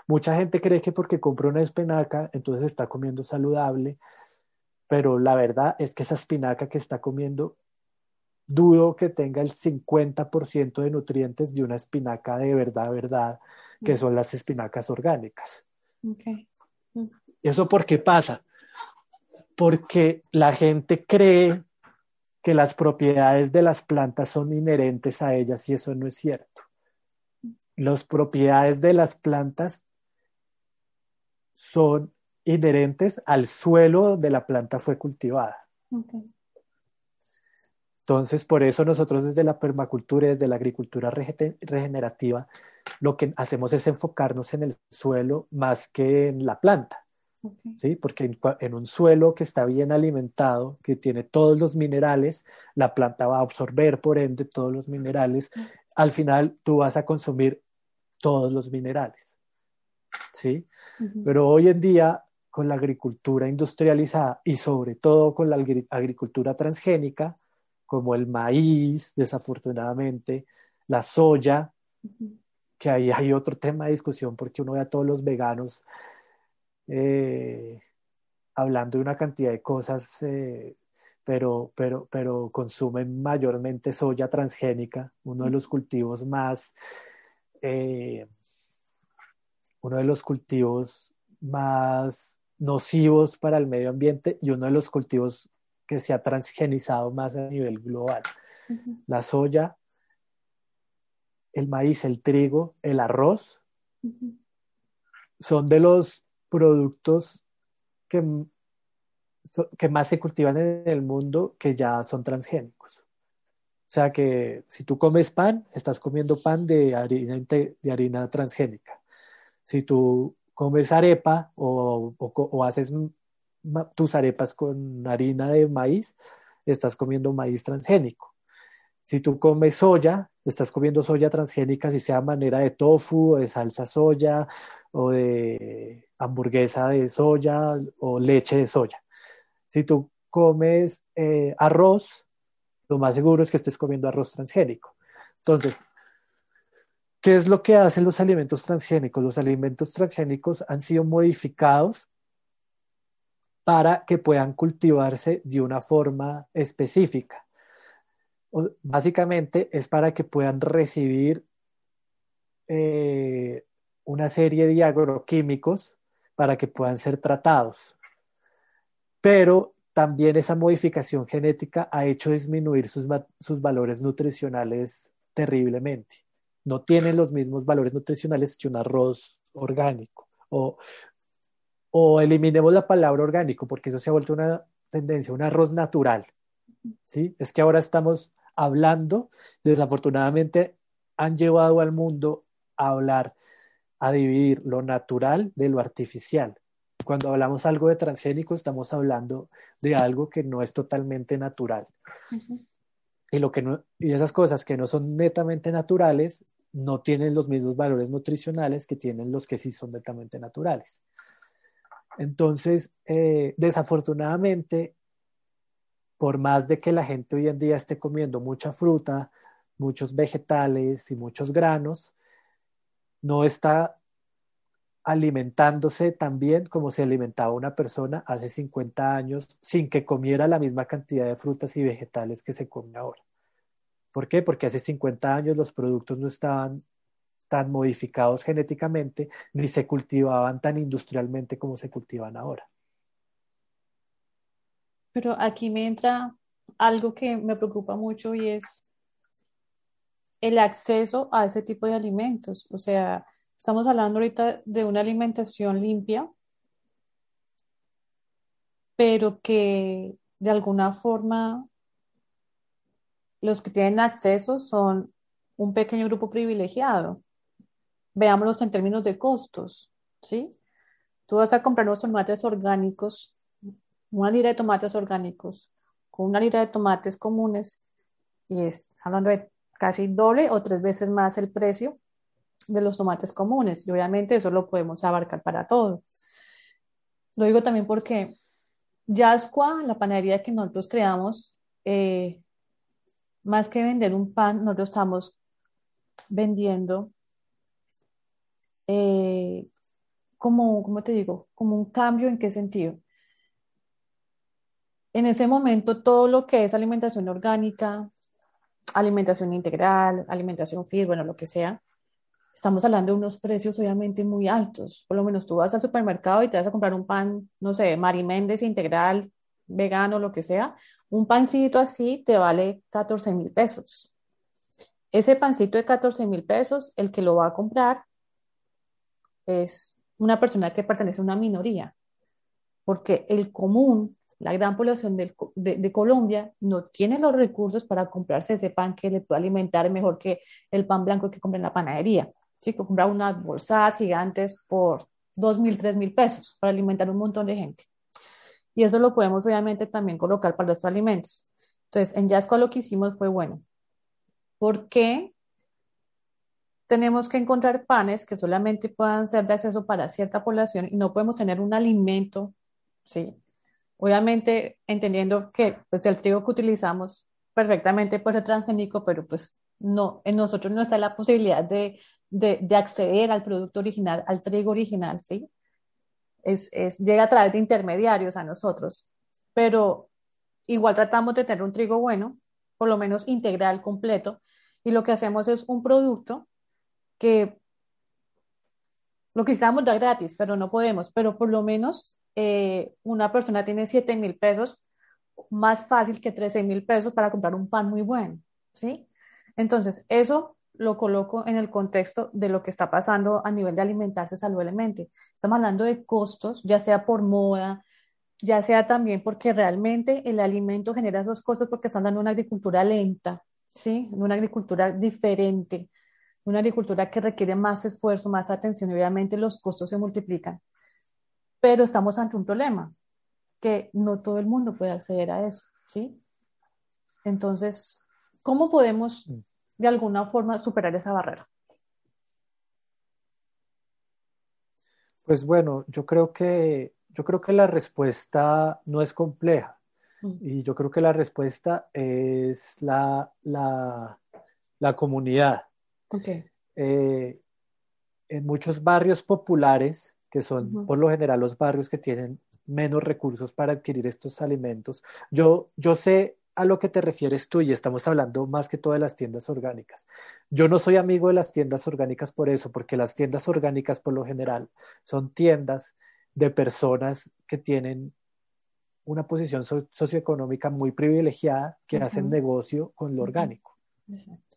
Mucha gente cree que porque compra una espinaca, entonces está comiendo saludable, pero la verdad es que esa espinaca que está comiendo dudo que tenga el 50% de nutrientes de una espinaca de verdad, verdad, que son las espinacas orgánicas. Okay. ¿Eso por qué pasa? Porque la gente cree que las propiedades de las plantas son inherentes a ellas y eso no es cierto. Las propiedades de las plantas son inherentes al suelo donde la planta fue cultivada. Okay. Entonces, por eso nosotros desde la permacultura y desde la agricultura regenerativa, lo que hacemos es enfocarnos en el suelo más que en la planta. ¿Sí? Porque en, un suelo que está bien alimentado, que tiene todos los minerales, la planta va a absorber por ende todos los minerales. Al final tú vas a consumir todos los minerales. ¿sí? Pero hoy en día, con la agricultura industrializada y sobre todo con la agricultura transgénica, como el maíz, desafortunadamente, la soya, que ahí hay otro tema de discusión porque uno ve a todos los veganos eh, hablando de una cantidad de cosas, eh, pero, pero, pero consumen mayormente soya transgénica, uno de los cultivos más, eh, uno de los cultivos más nocivos para el medio ambiente y uno de los cultivos que se ha transgenizado más a nivel global. La soya, el maíz, el trigo, el arroz, son de los productos que, que más se cultivan en el mundo que ya son transgénicos. O sea que si tú comes pan, estás comiendo pan de harina, de harina transgénica. Si tú comes arepa o, o, haces tus arepas con harina de maíz, estás comiendo maíz transgénico. Si tú comes soya, estás comiendo soya transgénica, si sea manera de tofu o de salsa soya o de hamburguesa de soya o leche de soya. Si tú comes eh, arroz, lo más seguro es que estés comiendo arroz transgénico. Entonces, ¿qué es lo que hacen los alimentos transgénicos? Los alimentos transgénicos han sido modificados para que puedan cultivarse de una forma específica. Básicamente es para que puedan recibir eh, una serie de agroquímicos para que puedan ser tratados. Pero también esa modificación genética ha hecho disminuir sus, valores nutricionales terriblemente. No tienen los mismos valores nutricionales que un arroz orgánico. O, o eliminemos la palabra orgánico, porque eso se ha vuelto una tendencia, un arroz natural. ¿sí? Es que ahora estamos hablando, desafortunadamente han llevado al mundo a hablar a dividir lo natural de lo artificial. Cuando hablamos algo de transgénico, estamos hablando de algo que no es totalmente natural. y, lo que no, y esas cosas que no son netamente naturales no tienen los mismos valores nutricionales que tienen los que sí son netamente naturales. Entonces, eh, desafortunadamente, por más de que la gente hoy en día esté comiendo mucha fruta, muchos vegetales y muchos granos, no está alimentándose tan bien como se alimentaba una persona hace 50 años sin que comiera la misma cantidad de frutas y vegetales que se come ahora. ¿Por qué? Porque hace 50 años los productos no estaban tan modificados genéticamente ni se cultivaban tan industrialmente como se cultivan ahora. Pero aquí me entra algo que me preocupa mucho y es el acceso a ese tipo de alimentos. O sea, estamos hablando ahorita de una alimentación limpia, pero que de alguna forma los que tienen acceso son un pequeño grupo privilegiado. Veámoslo en términos de costos, ¿sí? Tú vas a comprar unos tomates orgánicos, una libra de tomates orgánicos, con una libra de tomates comunes, y es hablando de casi doble o tres veces más el precio de los tomates comunes. Y obviamente eso lo podemos abarcar para todo. Lo digo también porque Yascua, la panadería que nosotros creamos, eh, más que vender un pan, nosotros estamos vendiendo eh, como, ¿cómo te digo? Como un cambio en qué sentido. En ese momento, todo lo que es alimentación orgánica, alimentación integral, alimentación fit, bueno, lo que sea, estamos hablando de unos precios obviamente muy altos. Por lo menos tú vas al supermercado y te vas a comprar un pan, no sé, Mariméndez integral, vegano, lo que sea. Un pancito así te vale 14 mil pesos. Ese pancito de 14 mil pesos, el que lo va a comprar es una persona que pertenece a una minoría, porque el común la gran población de, de, Colombia no tiene los recursos para comprarse ese pan que le puede alimentar mejor que el pan blanco que compra en la panadería. ¿sí? Que compra unas bolsas gigantes por dos mil, tres mil pesos para alimentar un montón de gente. Y eso lo podemos obviamente también colocar para los alimentos. Entonces, en Yasco lo que hicimos fue, bueno, ¿por qué tenemos que encontrar panes que solamente puedan ser de acceso para cierta población y no podemos tener un alimento, ¿sí? Obviamente entendiendo que pues el trigo que utilizamos perfectamente puede ser transgénico, pero pues no, en nosotros no está la posibilidad de, de, acceder al producto original, al trigo original, ¿sí? Es, es, llega a través de intermediarios a nosotros, pero igual tratamos de tener un trigo bueno, por lo menos integral, completo, y lo que hacemos es un producto que lo quisiéramos dar gratis, pero no podemos, pero por lo menos eh, una persona tiene 7 mil pesos, más fácil que 13 mil pesos para comprar un pan muy bueno, ¿sí? Entonces, eso lo coloco en el contexto de lo que está pasando a nivel de alimentarse saludablemente. Estamos hablando de costos, ya sea por moda, ya sea también porque realmente el alimento genera esos costos porque están dando una agricultura lenta, ¿sí? Una agricultura diferente, una agricultura que requiere más esfuerzo, más atención y obviamente los costos se multiplican. Pero estamos ante un problema, que no todo el mundo puede acceder a eso, ¿sí? Entonces, ¿cómo podemos mm. de alguna forma superar esa barrera? Pues bueno, yo creo que, yo creo que la respuesta no es compleja mm. y yo creo que la respuesta es la, la, la comunidad. Okay. Eh, en muchos barrios populares, que son por lo general los barrios que tienen menos recursos para adquirir estos alimentos, yo, yo sé a lo que te refieres tú y estamos hablando más que todo de las tiendas orgánicas. Yo no soy amigo de las tiendas orgánicas por eso, porque las tiendas orgánicas por lo general son tiendas de personas que tienen una posición socioeconómica muy privilegiada que hacen negocio con lo orgánico. Exacto.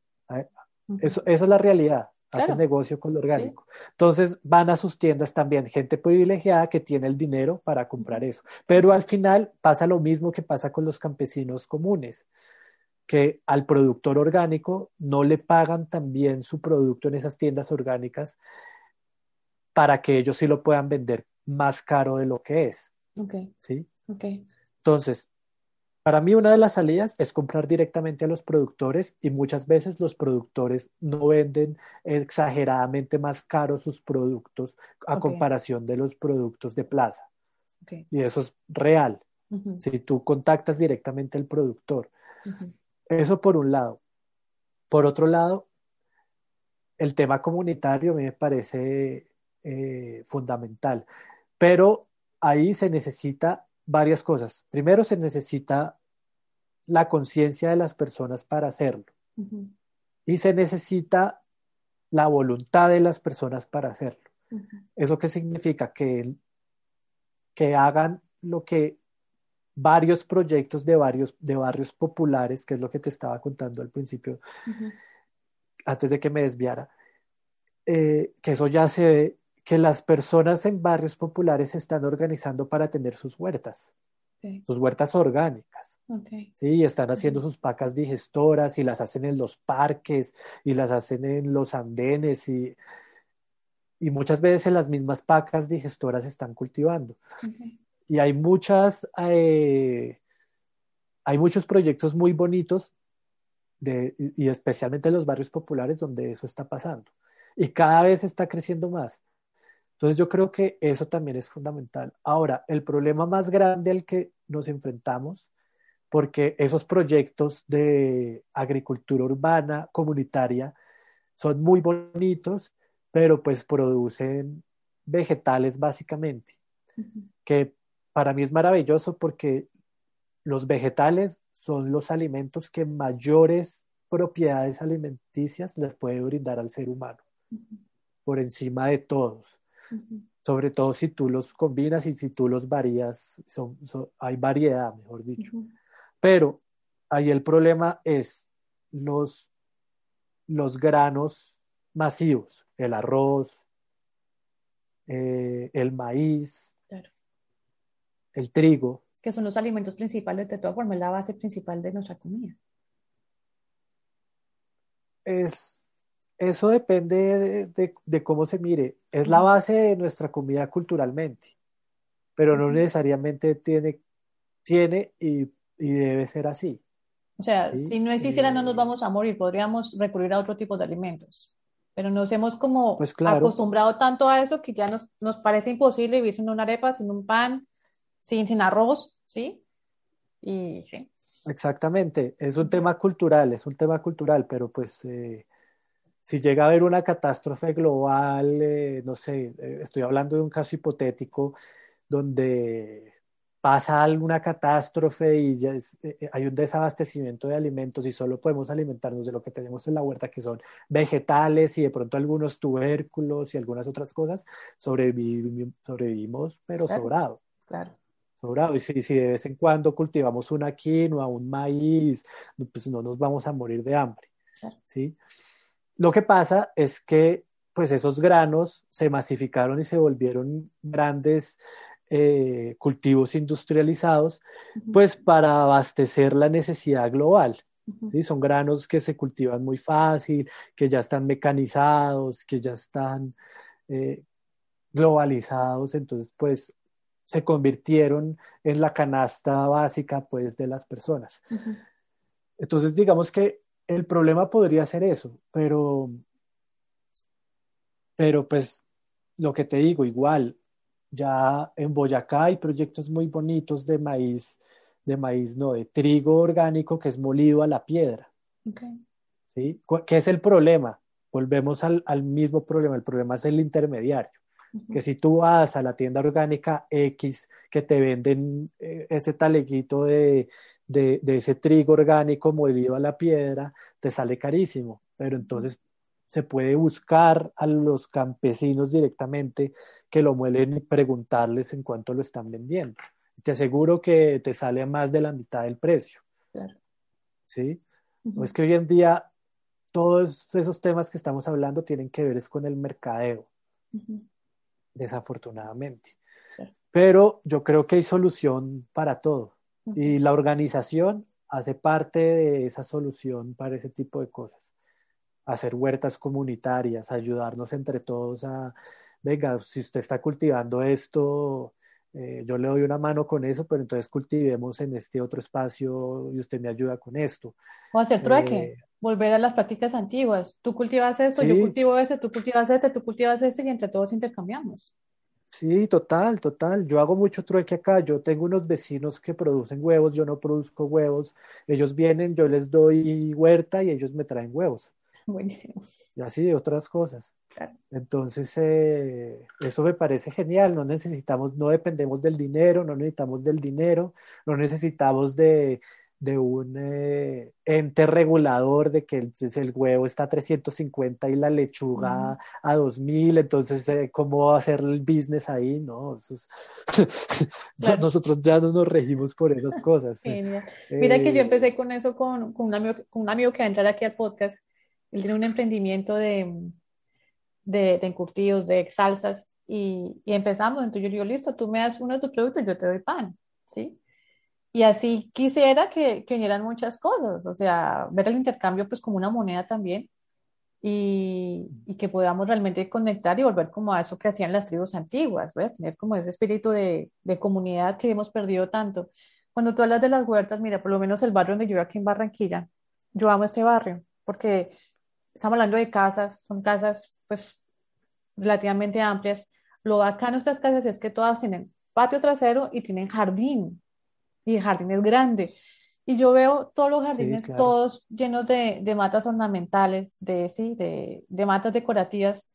Eso, esa es la realidad. Hacen negocio con lo orgánico. Entonces van a sus tiendas también gente privilegiada que tiene el dinero para comprar eso. Pero al final pasa lo mismo que pasa con los campesinos comunes, que al productor orgánico no le pagan también su producto en esas tiendas orgánicas para que ellos sí lo puedan vender más caro de lo que es. Okay. ¿Sí? Okay. Entonces, para mí una de las salidas es comprar directamente a los productores y muchas veces los productores no venden exageradamente más caros sus productos a comparación de los productos de plaza. Y eso es real. Si tú contactas directamente al productor. Eso por un lado. Por otro lado, el tema comunitario me parece eh, fundamental, pero ahí se necesita varias cosas. Primero se necesita la conciencia de las personas para hacerlo. Y se necesita la voluntad de las personas para hacerlo. ¿Eso qué significa? Que, que hagan lo que varios proyectos de varios de barrios populares, que es lo que te estaba contando al principio, antes de que me desviara, eh, que eso ya se ve que las personas en barrios populares se están organizando para tener sus huertas, sus huertas orgánicas. Sí, están haciendo sus pacas digestoras y las hacen en los parques y las hacen en los andenes y, y muchas veces en las mismas pacas digestoras se están cultivando. Y hay muchas, eh, hay muchos proyectos muy bonitos de, y especialmente en los barrios populares donde eso está pasando. Y cada vez está creciendo más. Entonces yo creo que eso también es fundamental. Ahora, el problema más grande al que nos enfrentamos, porque esos proyectos de agricultura urbana, comunitaria, son muy bonitos, pero pues producen vegetales básicamente, que para mí es maravilloso porque los vegetales son los alimentos que mayores propiedades alimenticias les puede brindar al ser humano, por encima de todos. Sobre todo si tú los combinas y si tú los varías, son, hay variedad, mejor dicho. Pero ahí el problema es los, los granos masivos, el arroz, eh, el maíz, el trigo, que son los alimentos principales de toda forma, es la base principal de nuestra comida. Es, eso depende de, cómo se mire. Es la base de nuestra comida culturalmente, pero no necesariamente tiene, tiene y, debe ser así. O sea, si no existiera no nos eh, vamos a morir, podríamos recurrir a otro tipo de alimentos pero nos hemos como pues acostumbrado tanto a eso que ya nos, nos parece imposible vivir sin una arepa, sin un pan, sin, sin arroz, ¿sí? Y sí. Exactamente, es un tema cultural, es un tema cultural, pero pues eh, si llega a haber una catástrofe global, eh, no sé, eh, estoy hablando de un caso hipotético donde pasa alguna catástrofe y ya hay un desabastecimiento de alimentos y solo podemos alimentarnos de lo que tenemos en la huerta, que son vegetales y de pronto algunos tubérculos y algunas otras cosas, sobrevivimos, pero sobrado. Claro. Y si, de vez en cuando cultivamos una quinoa, un maíz, pues no nos vamos a morir de hambre. ¿sí? Lo que pasa es que pues esos granos se masificaron y se volvieron grandes eh, cultivos industrializados, pues para abastecer la necesidad global. ¿sí? Son granos que se cultivan muy fácil, que ya están mecanizados, que ya están eh, globalizados, entonces pues se convirtieron en la canasta básica pues de las personas. Entonces digamos que el problema podría ser eso, pero, pero pues lo que te digo, igual, ya en Boyacá hay proyectos muy bonitos de maíz, de maíz, no, de trigo orgánico que es molido a la piedra. ¿Sí? ¿Qué es el problema? Volvemos al, al mismo problema, el problema es el intermediario que si tú vas a la tienda orgánica X que te venden eh, ese taleguito de, de, ese trigo orgánico molido a la piedra, te sale carísimo. Pero entonces se puede buscar a los campesinos directamente que lo muelen y preguntarles en cuánto lo están vendiendo. Te aseguro que te sale a más de la mitad del precio. Claro. ¿Sí? Es que hoy en día todos esos temas que estamos hablando tienen que ver es con el mercadeo desafortunadamente. Pero yo creo que hay solución para todo y la organización hace parte de esa solución para ese tipo de cosas. Hacer huertas comunitarias, ayudarnos entre todos a, venga, si usted está cultivando esto, eh, yo le doy una mano con eso, pero entonces cultivemos en este otro espacio y usted me ayuda con esto. O hacer trueque, eh, volver a las prácticas antiguas. Tú cultivas esto, yo cultivo ese, tú cultivas este, tú cultivas este y entre todos intercambiamos. Sí, total, total. Yo hago mucho trueque acá. Yo tengo unos vecinos que producen huevos, yo no produzco huevos. Ellos vienen, yo les doy huerta y ellos me traen huevos. Buenísimo. Y así de otras cosas. Entonces, eh, eso me parece genial. No necesitamos, no dependemos del dinero, no necesitamos del dinero, no necesitamos de, de un eh, ente regulador de que el, el, huevo está a 350 y la lechuga a 2000, entonces, eh, ¿cómo va a ser el business ahí? No, *laughs* nosotros ya no nos regimos por esas cosas. Mira que yo empecé con eso con, con, un amigo, con un amigo que va a entrar aquí al podcast. Él tiene un emprendimiento de, de, de encurtidos, de salsas, y, y empezamos. Entonces yo digo, listo, tú me das uno de tus productos, yo te doy pan, ¿sí? Y así quisiera que, que vinieran muchas cosas, o sea, ver el intercambio pues como una moneda también y, y, que podamos realmente conectar y volver como a eso que hacían las tribus antiguas, ¿ves? Tener como ese espíritu de, de comunidad que hemos perdido tanto. Cuando tú hablas de las huertas, mira, por lo menos el barrio donde yo aquí en Barranquilla, yo amo este barrio porque estamos hablando de casas, son casas pues relativamente amplias. Lo bacano de estas casas es que todas tienen patio trasero y tienen jardín y el jardín es grande. Y yo veo todos los jardines todos llenos de, de, matas ornamentales, de, sí, de, de matas decorativas.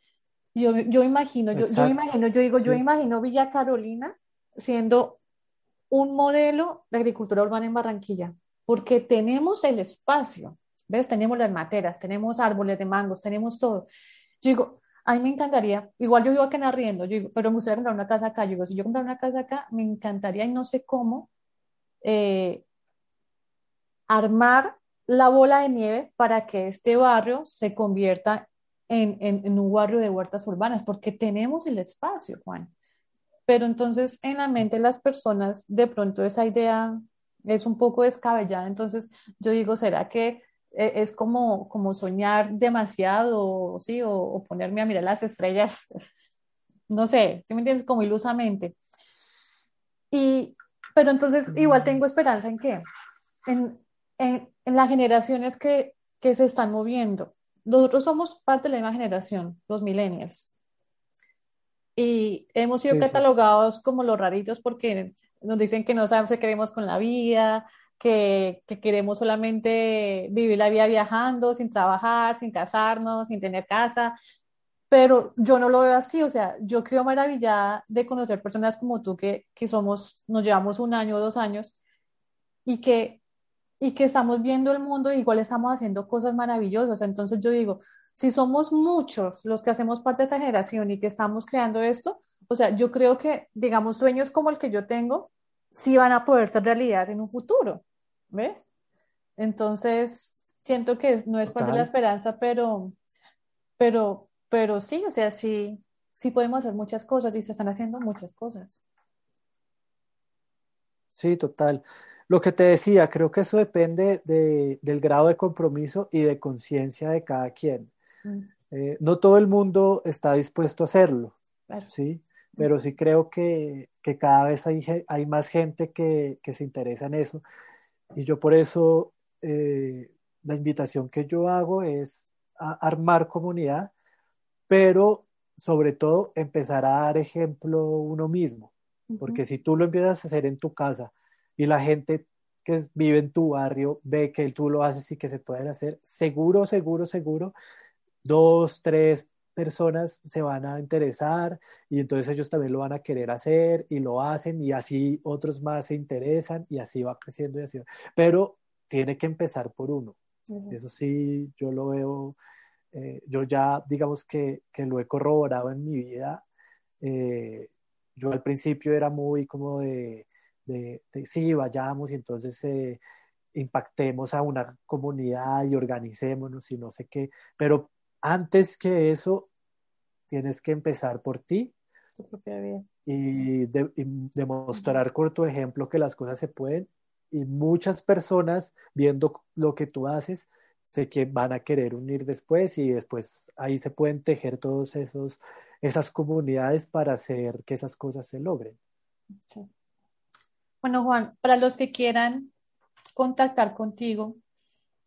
Yo, yo imagino, yo, yo, imagino, yo digo, yo imagino Villa Carolina siendo un modelo de agricultura urbana en Barranquilla, porque tenemos el espacio, ¿ves? Tenemos las materas, tenemos árboles de mangos, tenemos todo. Yo digo, a mí me encantaría, igual yo vivo acá en Arriendo, yo digo, pero me gustaría comprar una casa acá. Yo digo, si yo comprar una casa acá, me encantaría y no sé cómo eh, armar la bola de nieve para que este barrio se convierta en, un barrio de huertas urbanas, porque tenemos el espacio, Juan. pero entonces en la mente de las personas de pronto esa idea es un poco descabellada, entonces yo digo, ¿será que e, es como, como soñar demasiado, ¿sí? O, ponerme a mirar las estrellas, *laughs* no sé, ¿sí me entiendes? Como ilusamente. Y, pero entonces igual tengo esperanza en que en, en, en las generaciones que, que se están moviendo, nosotros somos parte de la misma generación, los millennials. Y hemos sido catalogados como los raritos porque nos dicen que no sabemos qué queremos con la vida, que, que, queremos solamente vivir la vida viajando, sin trabajar, sin casarnos, sin tener casa. Pero yo no lo veo así, o sea, yo quedo maravillada de conocer personas como tú que, que somos, nos llevamos un año o dos años y que, y que estamos viendo el mundo, igual estamos haciendo cosas maravillosas. Entonces yo digo, si somos muchos los que hacemos parte de esta generación y que estamos creando esto, o sea, yo creo que, digamos, sueños como el que yo tengo, sí van a poder ser realidad en un futuro. ¿ves? Entonces, siento que no es parte de la esperanza, pero, pero, pero sí, o sea, sí, sí podemos hacer muchas cosas y se están haciendo muchas cosas. Sí, total. Lo que te decía, creo que eso depende del grado de compromiso y de conciencia de cada quien. Mm. Eh, no todo el mundo está dispuesto a hacerlo, ¿sí? Pero sí creo que, cada vez hay, hay más gente que, que, se interesa en eso. Y yo por eso eh, la invitación que yo hago es a armar comunidad, pero sobre todo empezar a dar ejemplo uno mismo, porque si tú lo empiezas a hacer en tu casa y la gente que vive en tu barrio ve que tú lo haces y que se pueden hacer, seguro, seguro, seguro, dos, tres personas se van a interesar y entonces ellos también lo van a querer hacer y lo hacen y así otros más se interesan y así va creciendo y así Pero tiene que empezar por uno. Eso sí, yo lo veo, eh, yo ya digamos que, que, lo he corroborado en mi vida. Eh, yo al principio era muy como de, de, sí, vayamos y entonces eh, impactemos a una comunidad y organicémonos y no sé qué, pero antes que eso, tienes que empezar por ti y, demostrar con tu ejemplo que las cosas se pueden. Y muchas personas viendo lo que tú haces, sé que van a querer unir después y después ahí se pueden tejer todos esos esas comunidades para hacer que esas cosas se logren. Bueno, Juan, para los que quieran contactar contigo,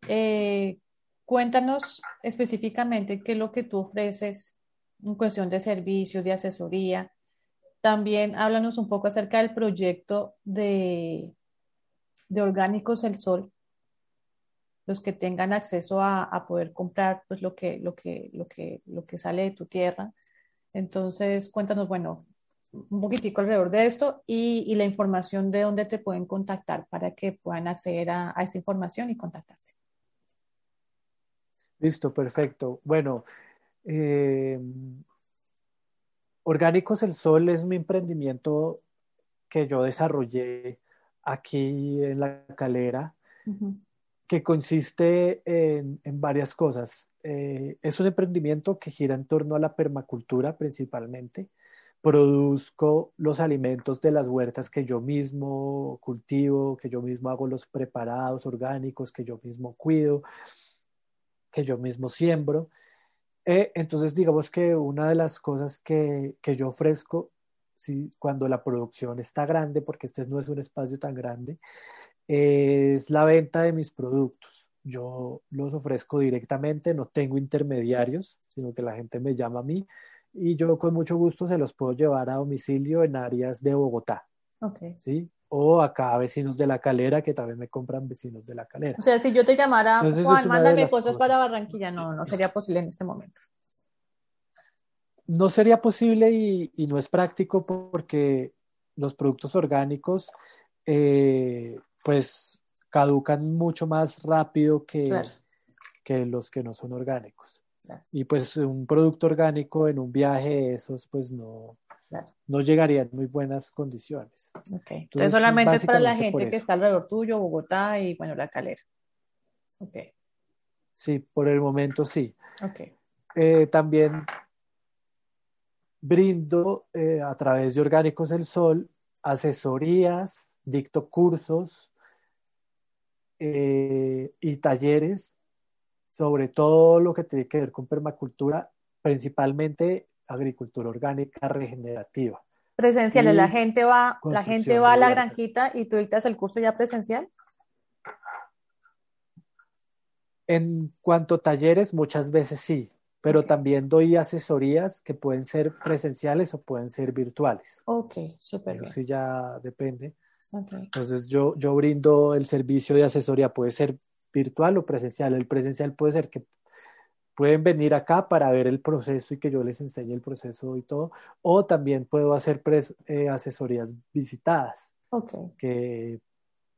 eh, Cuéntanos específicamente qué es lo que tú ofreces en cuestión de servicios, de asesoría. También háblanos un poco acerca del proyecto de, de Orgánicos El Sol, los que tengan acceso a, poder comprar pues, lo, que, lo, que, lo, que, lo que sale de tu tierra. Entonces, cuéntanos, bueno, un poquitico alrededor de esto y, la información de dónde te pueden contactar para que puedan acceder a, a esa información y contactarte. Listo, perfecto. Bueno, eh, Orgánicos El Sol es mi emprendimiento que yo desarrollé aquí en la calera, que consiste en, varias cosas. Eh, es un emprendimiento que gira en torno a la permacultura principalmente. Produzco los alimentos de las huertas que yo mismo cultivo, que yo mismo hago los preparados orgánicos, que yo mismo cuido que yo mismo siembro. Eh, entonces, digamos que una de las cosas que, que yo ofrezco, si, cuando la producción está grande, porque este no es un espacio tan grande, es la venta de mis productos. Yo los ofrezco directamente, no tengo intermediarios, sino que la gente me llama a mí y yo con mucho gusto se los puedo llevar a domicilio en áreas de Bogotá. Okay. ¿sí? o acá vecinos de la calera que también me compran vecinos de la calera. O sea, si yo te llamara, Juan, mándame cosas, para Barranquilla, no, no sería posible en este momento. No sería posible y, no es práctico porque los productos orgánicos, eh, pues, caducan mucho más rápido que, que los que no son orgánicos. Y pues un producto orgánico en un viaje, esos pues no, no llegaría en muy buenas condiciones. Okay. Entonces, solamente es para la gente que está alrededor tuyo, Bogotá y bueno, la calera. Okay. Sí, por el momento sí. Okay. Eh, también brindo eh, a través de Orgánicos del Sol asesorías, dicto cursos eh, y talleres sobre todo lo que tiene que ver con permacultura, principalmente agricultura orgánica regenerativa. Presencial, la gente va, la gente va a la granjita y tú dictas el curso ya presencial. En cuanto a talleres, muchas veces sí, pero también doy asesorías que pueden ser presenciales o pueden ser virtuales. Ok, súper Eso sí ya depende. Entonces yo, yo brindo el servicio de asesoría, puede ser virtual o presencial. El presencial puede ser que pueden venir acá para ver el proceso y que yo les enseñe el proceso y todo, o también puedo hacer eh, asesorías visitadas, que,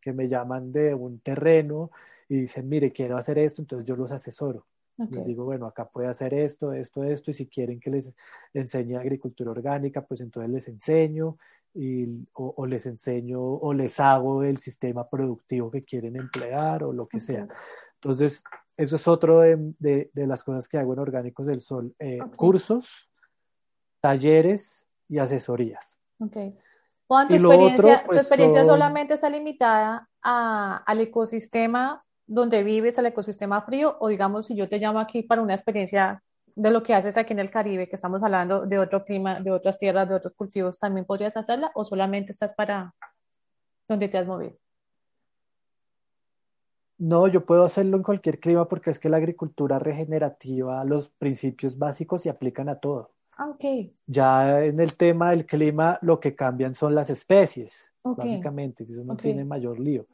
que me llaman de un terreno y dicen, mire, quiero hacer esto, entonces yo los asesoro. Les digo, bueno, acá puede hacer esto, esto, esto, y si quieren que les enseñe agricultura orgánica, pues entonces les enseño y, o, les enseño o les hago el sistema productivo que quieren emplear o lo que sea. Entonces, eso es otro de, de, las cosas que hago en Orgánicos del Sol. Eh, cursos, talleres y asesorías. Okay. Juan, tu experiencia, tu pues, experiencia solamente está limitada a, al ecosistema donde vives, al ecosistema frío, o digamos, si yo te llamo aquí para una experiencia de lo que haces aquí en el Caribe, que estamos hablando de otro clima, de otras tierras, de otros cultivos, ¿también podrías hacerla o solamente estás para donde te has movido? No, yo puedo hacerlo en cualquier clima porque es que la agricultura regenerativa, los principios básicos se aplican a todo. Ah, Ya en el tema del clima, lo que cambian son las especies, básicamente, eso no tiene mayor lío.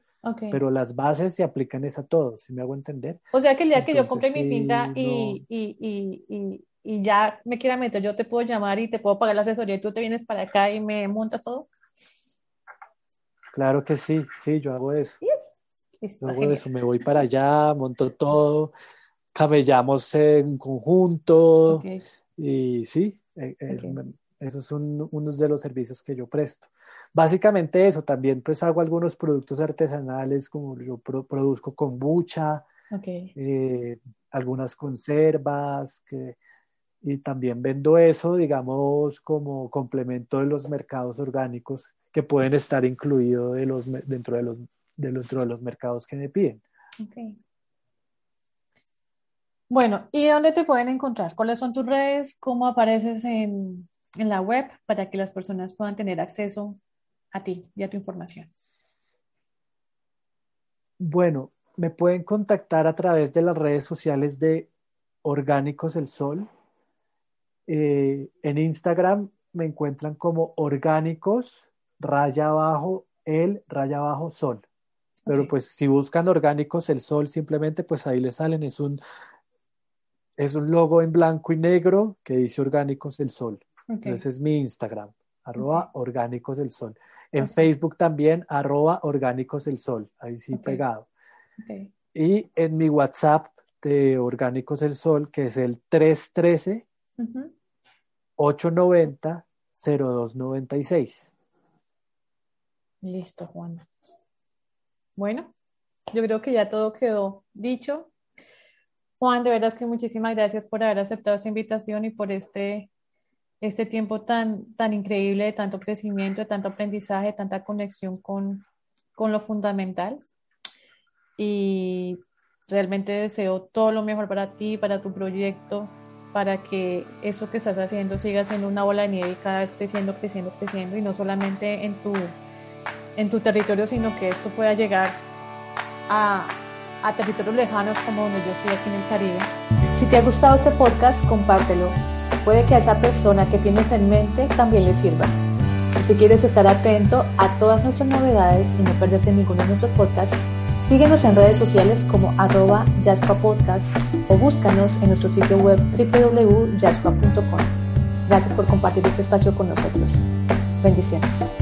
Pero las bases se aplican es a todos, si me hago entender. O sea que el día que yo compre mi finca y, y, y, y, ya me quiera meter, yo te puedo llamar y te puedo pagar la asesoría y tú te vienes para acá y me montas todo. Claro que sí, sí, yo hago eso. yo hago eso, me voy para allá, monto todo, camellamos en conjunto y sí, eh, eh, esos son unos de los servicios que yo presto básicamente eso, también pues hago algunos productos artesanales, como yo produzco kombucha, eh, algunas conservas, que, y también vendo eso, digamos, como complemento de los mercados orgánicos que pueden estar incluidos de los, dentro, de los, dentro de los mercados que me piden. Bueno, ¿y dónde te pueden encontrar? ¿Cuáles son tus redes? ¿Cómo apareces en, en la web para que las personas puedan tener acceso a ti y a tu información? Bueno, me pueden contactar a través de las redes sociales de Orgánicos del Sol. Eh, en Instagram me encuentran como Orgánicos, raya abajo, el, raya abajo, sol. Pero pues si buscan Orgánicos el Sol, simplemente pues ahí les salen. Es un, es un logo en blanco y negro que dice Orgánicos del Sol. Ese es mi Instagram, arroba Orgánicos del Sol. En Facebook también, arroba Orgánicos del Sol, ahí sí pegado. Y en mi WhatsApp de Orgánicos del Sol, que es el 313 890 0296. Listo, Juan. Bueno, yo creo que ya todo quedó dicho. Juan, de verdad es que muchísimas gracias por haber aceptado esta invitación y por este este tiempo tan, tan increíble de tanto crecimiento, de tanto aprendizaje, de tanta conexión con, con lo fundamental. Y realmente deseo todo lo mejor para ti, para tu proyecto, para que eso que estás haciendo siga siendo una bola de nieve y cada vez creciendo, creciendo, creciendo, y no solamente en tu, en tu territorio, sino que esto pueda llegar a, a territorios lejanos como donde yo estoy aquí en el Caribe. Si te ha gustado este podcast, compártelo puede que a esa persona que tienes en mente también le sirva. Si quieres estar atento a todas nuestras novedades y no perderte ninguno de nuestros podcasts, síguenos en redes sociales como arroba Podcast o búscanos en nuestro sitio web www.jaspa.com. Gracias por compartir este espacio con nosotros. Bendiciones.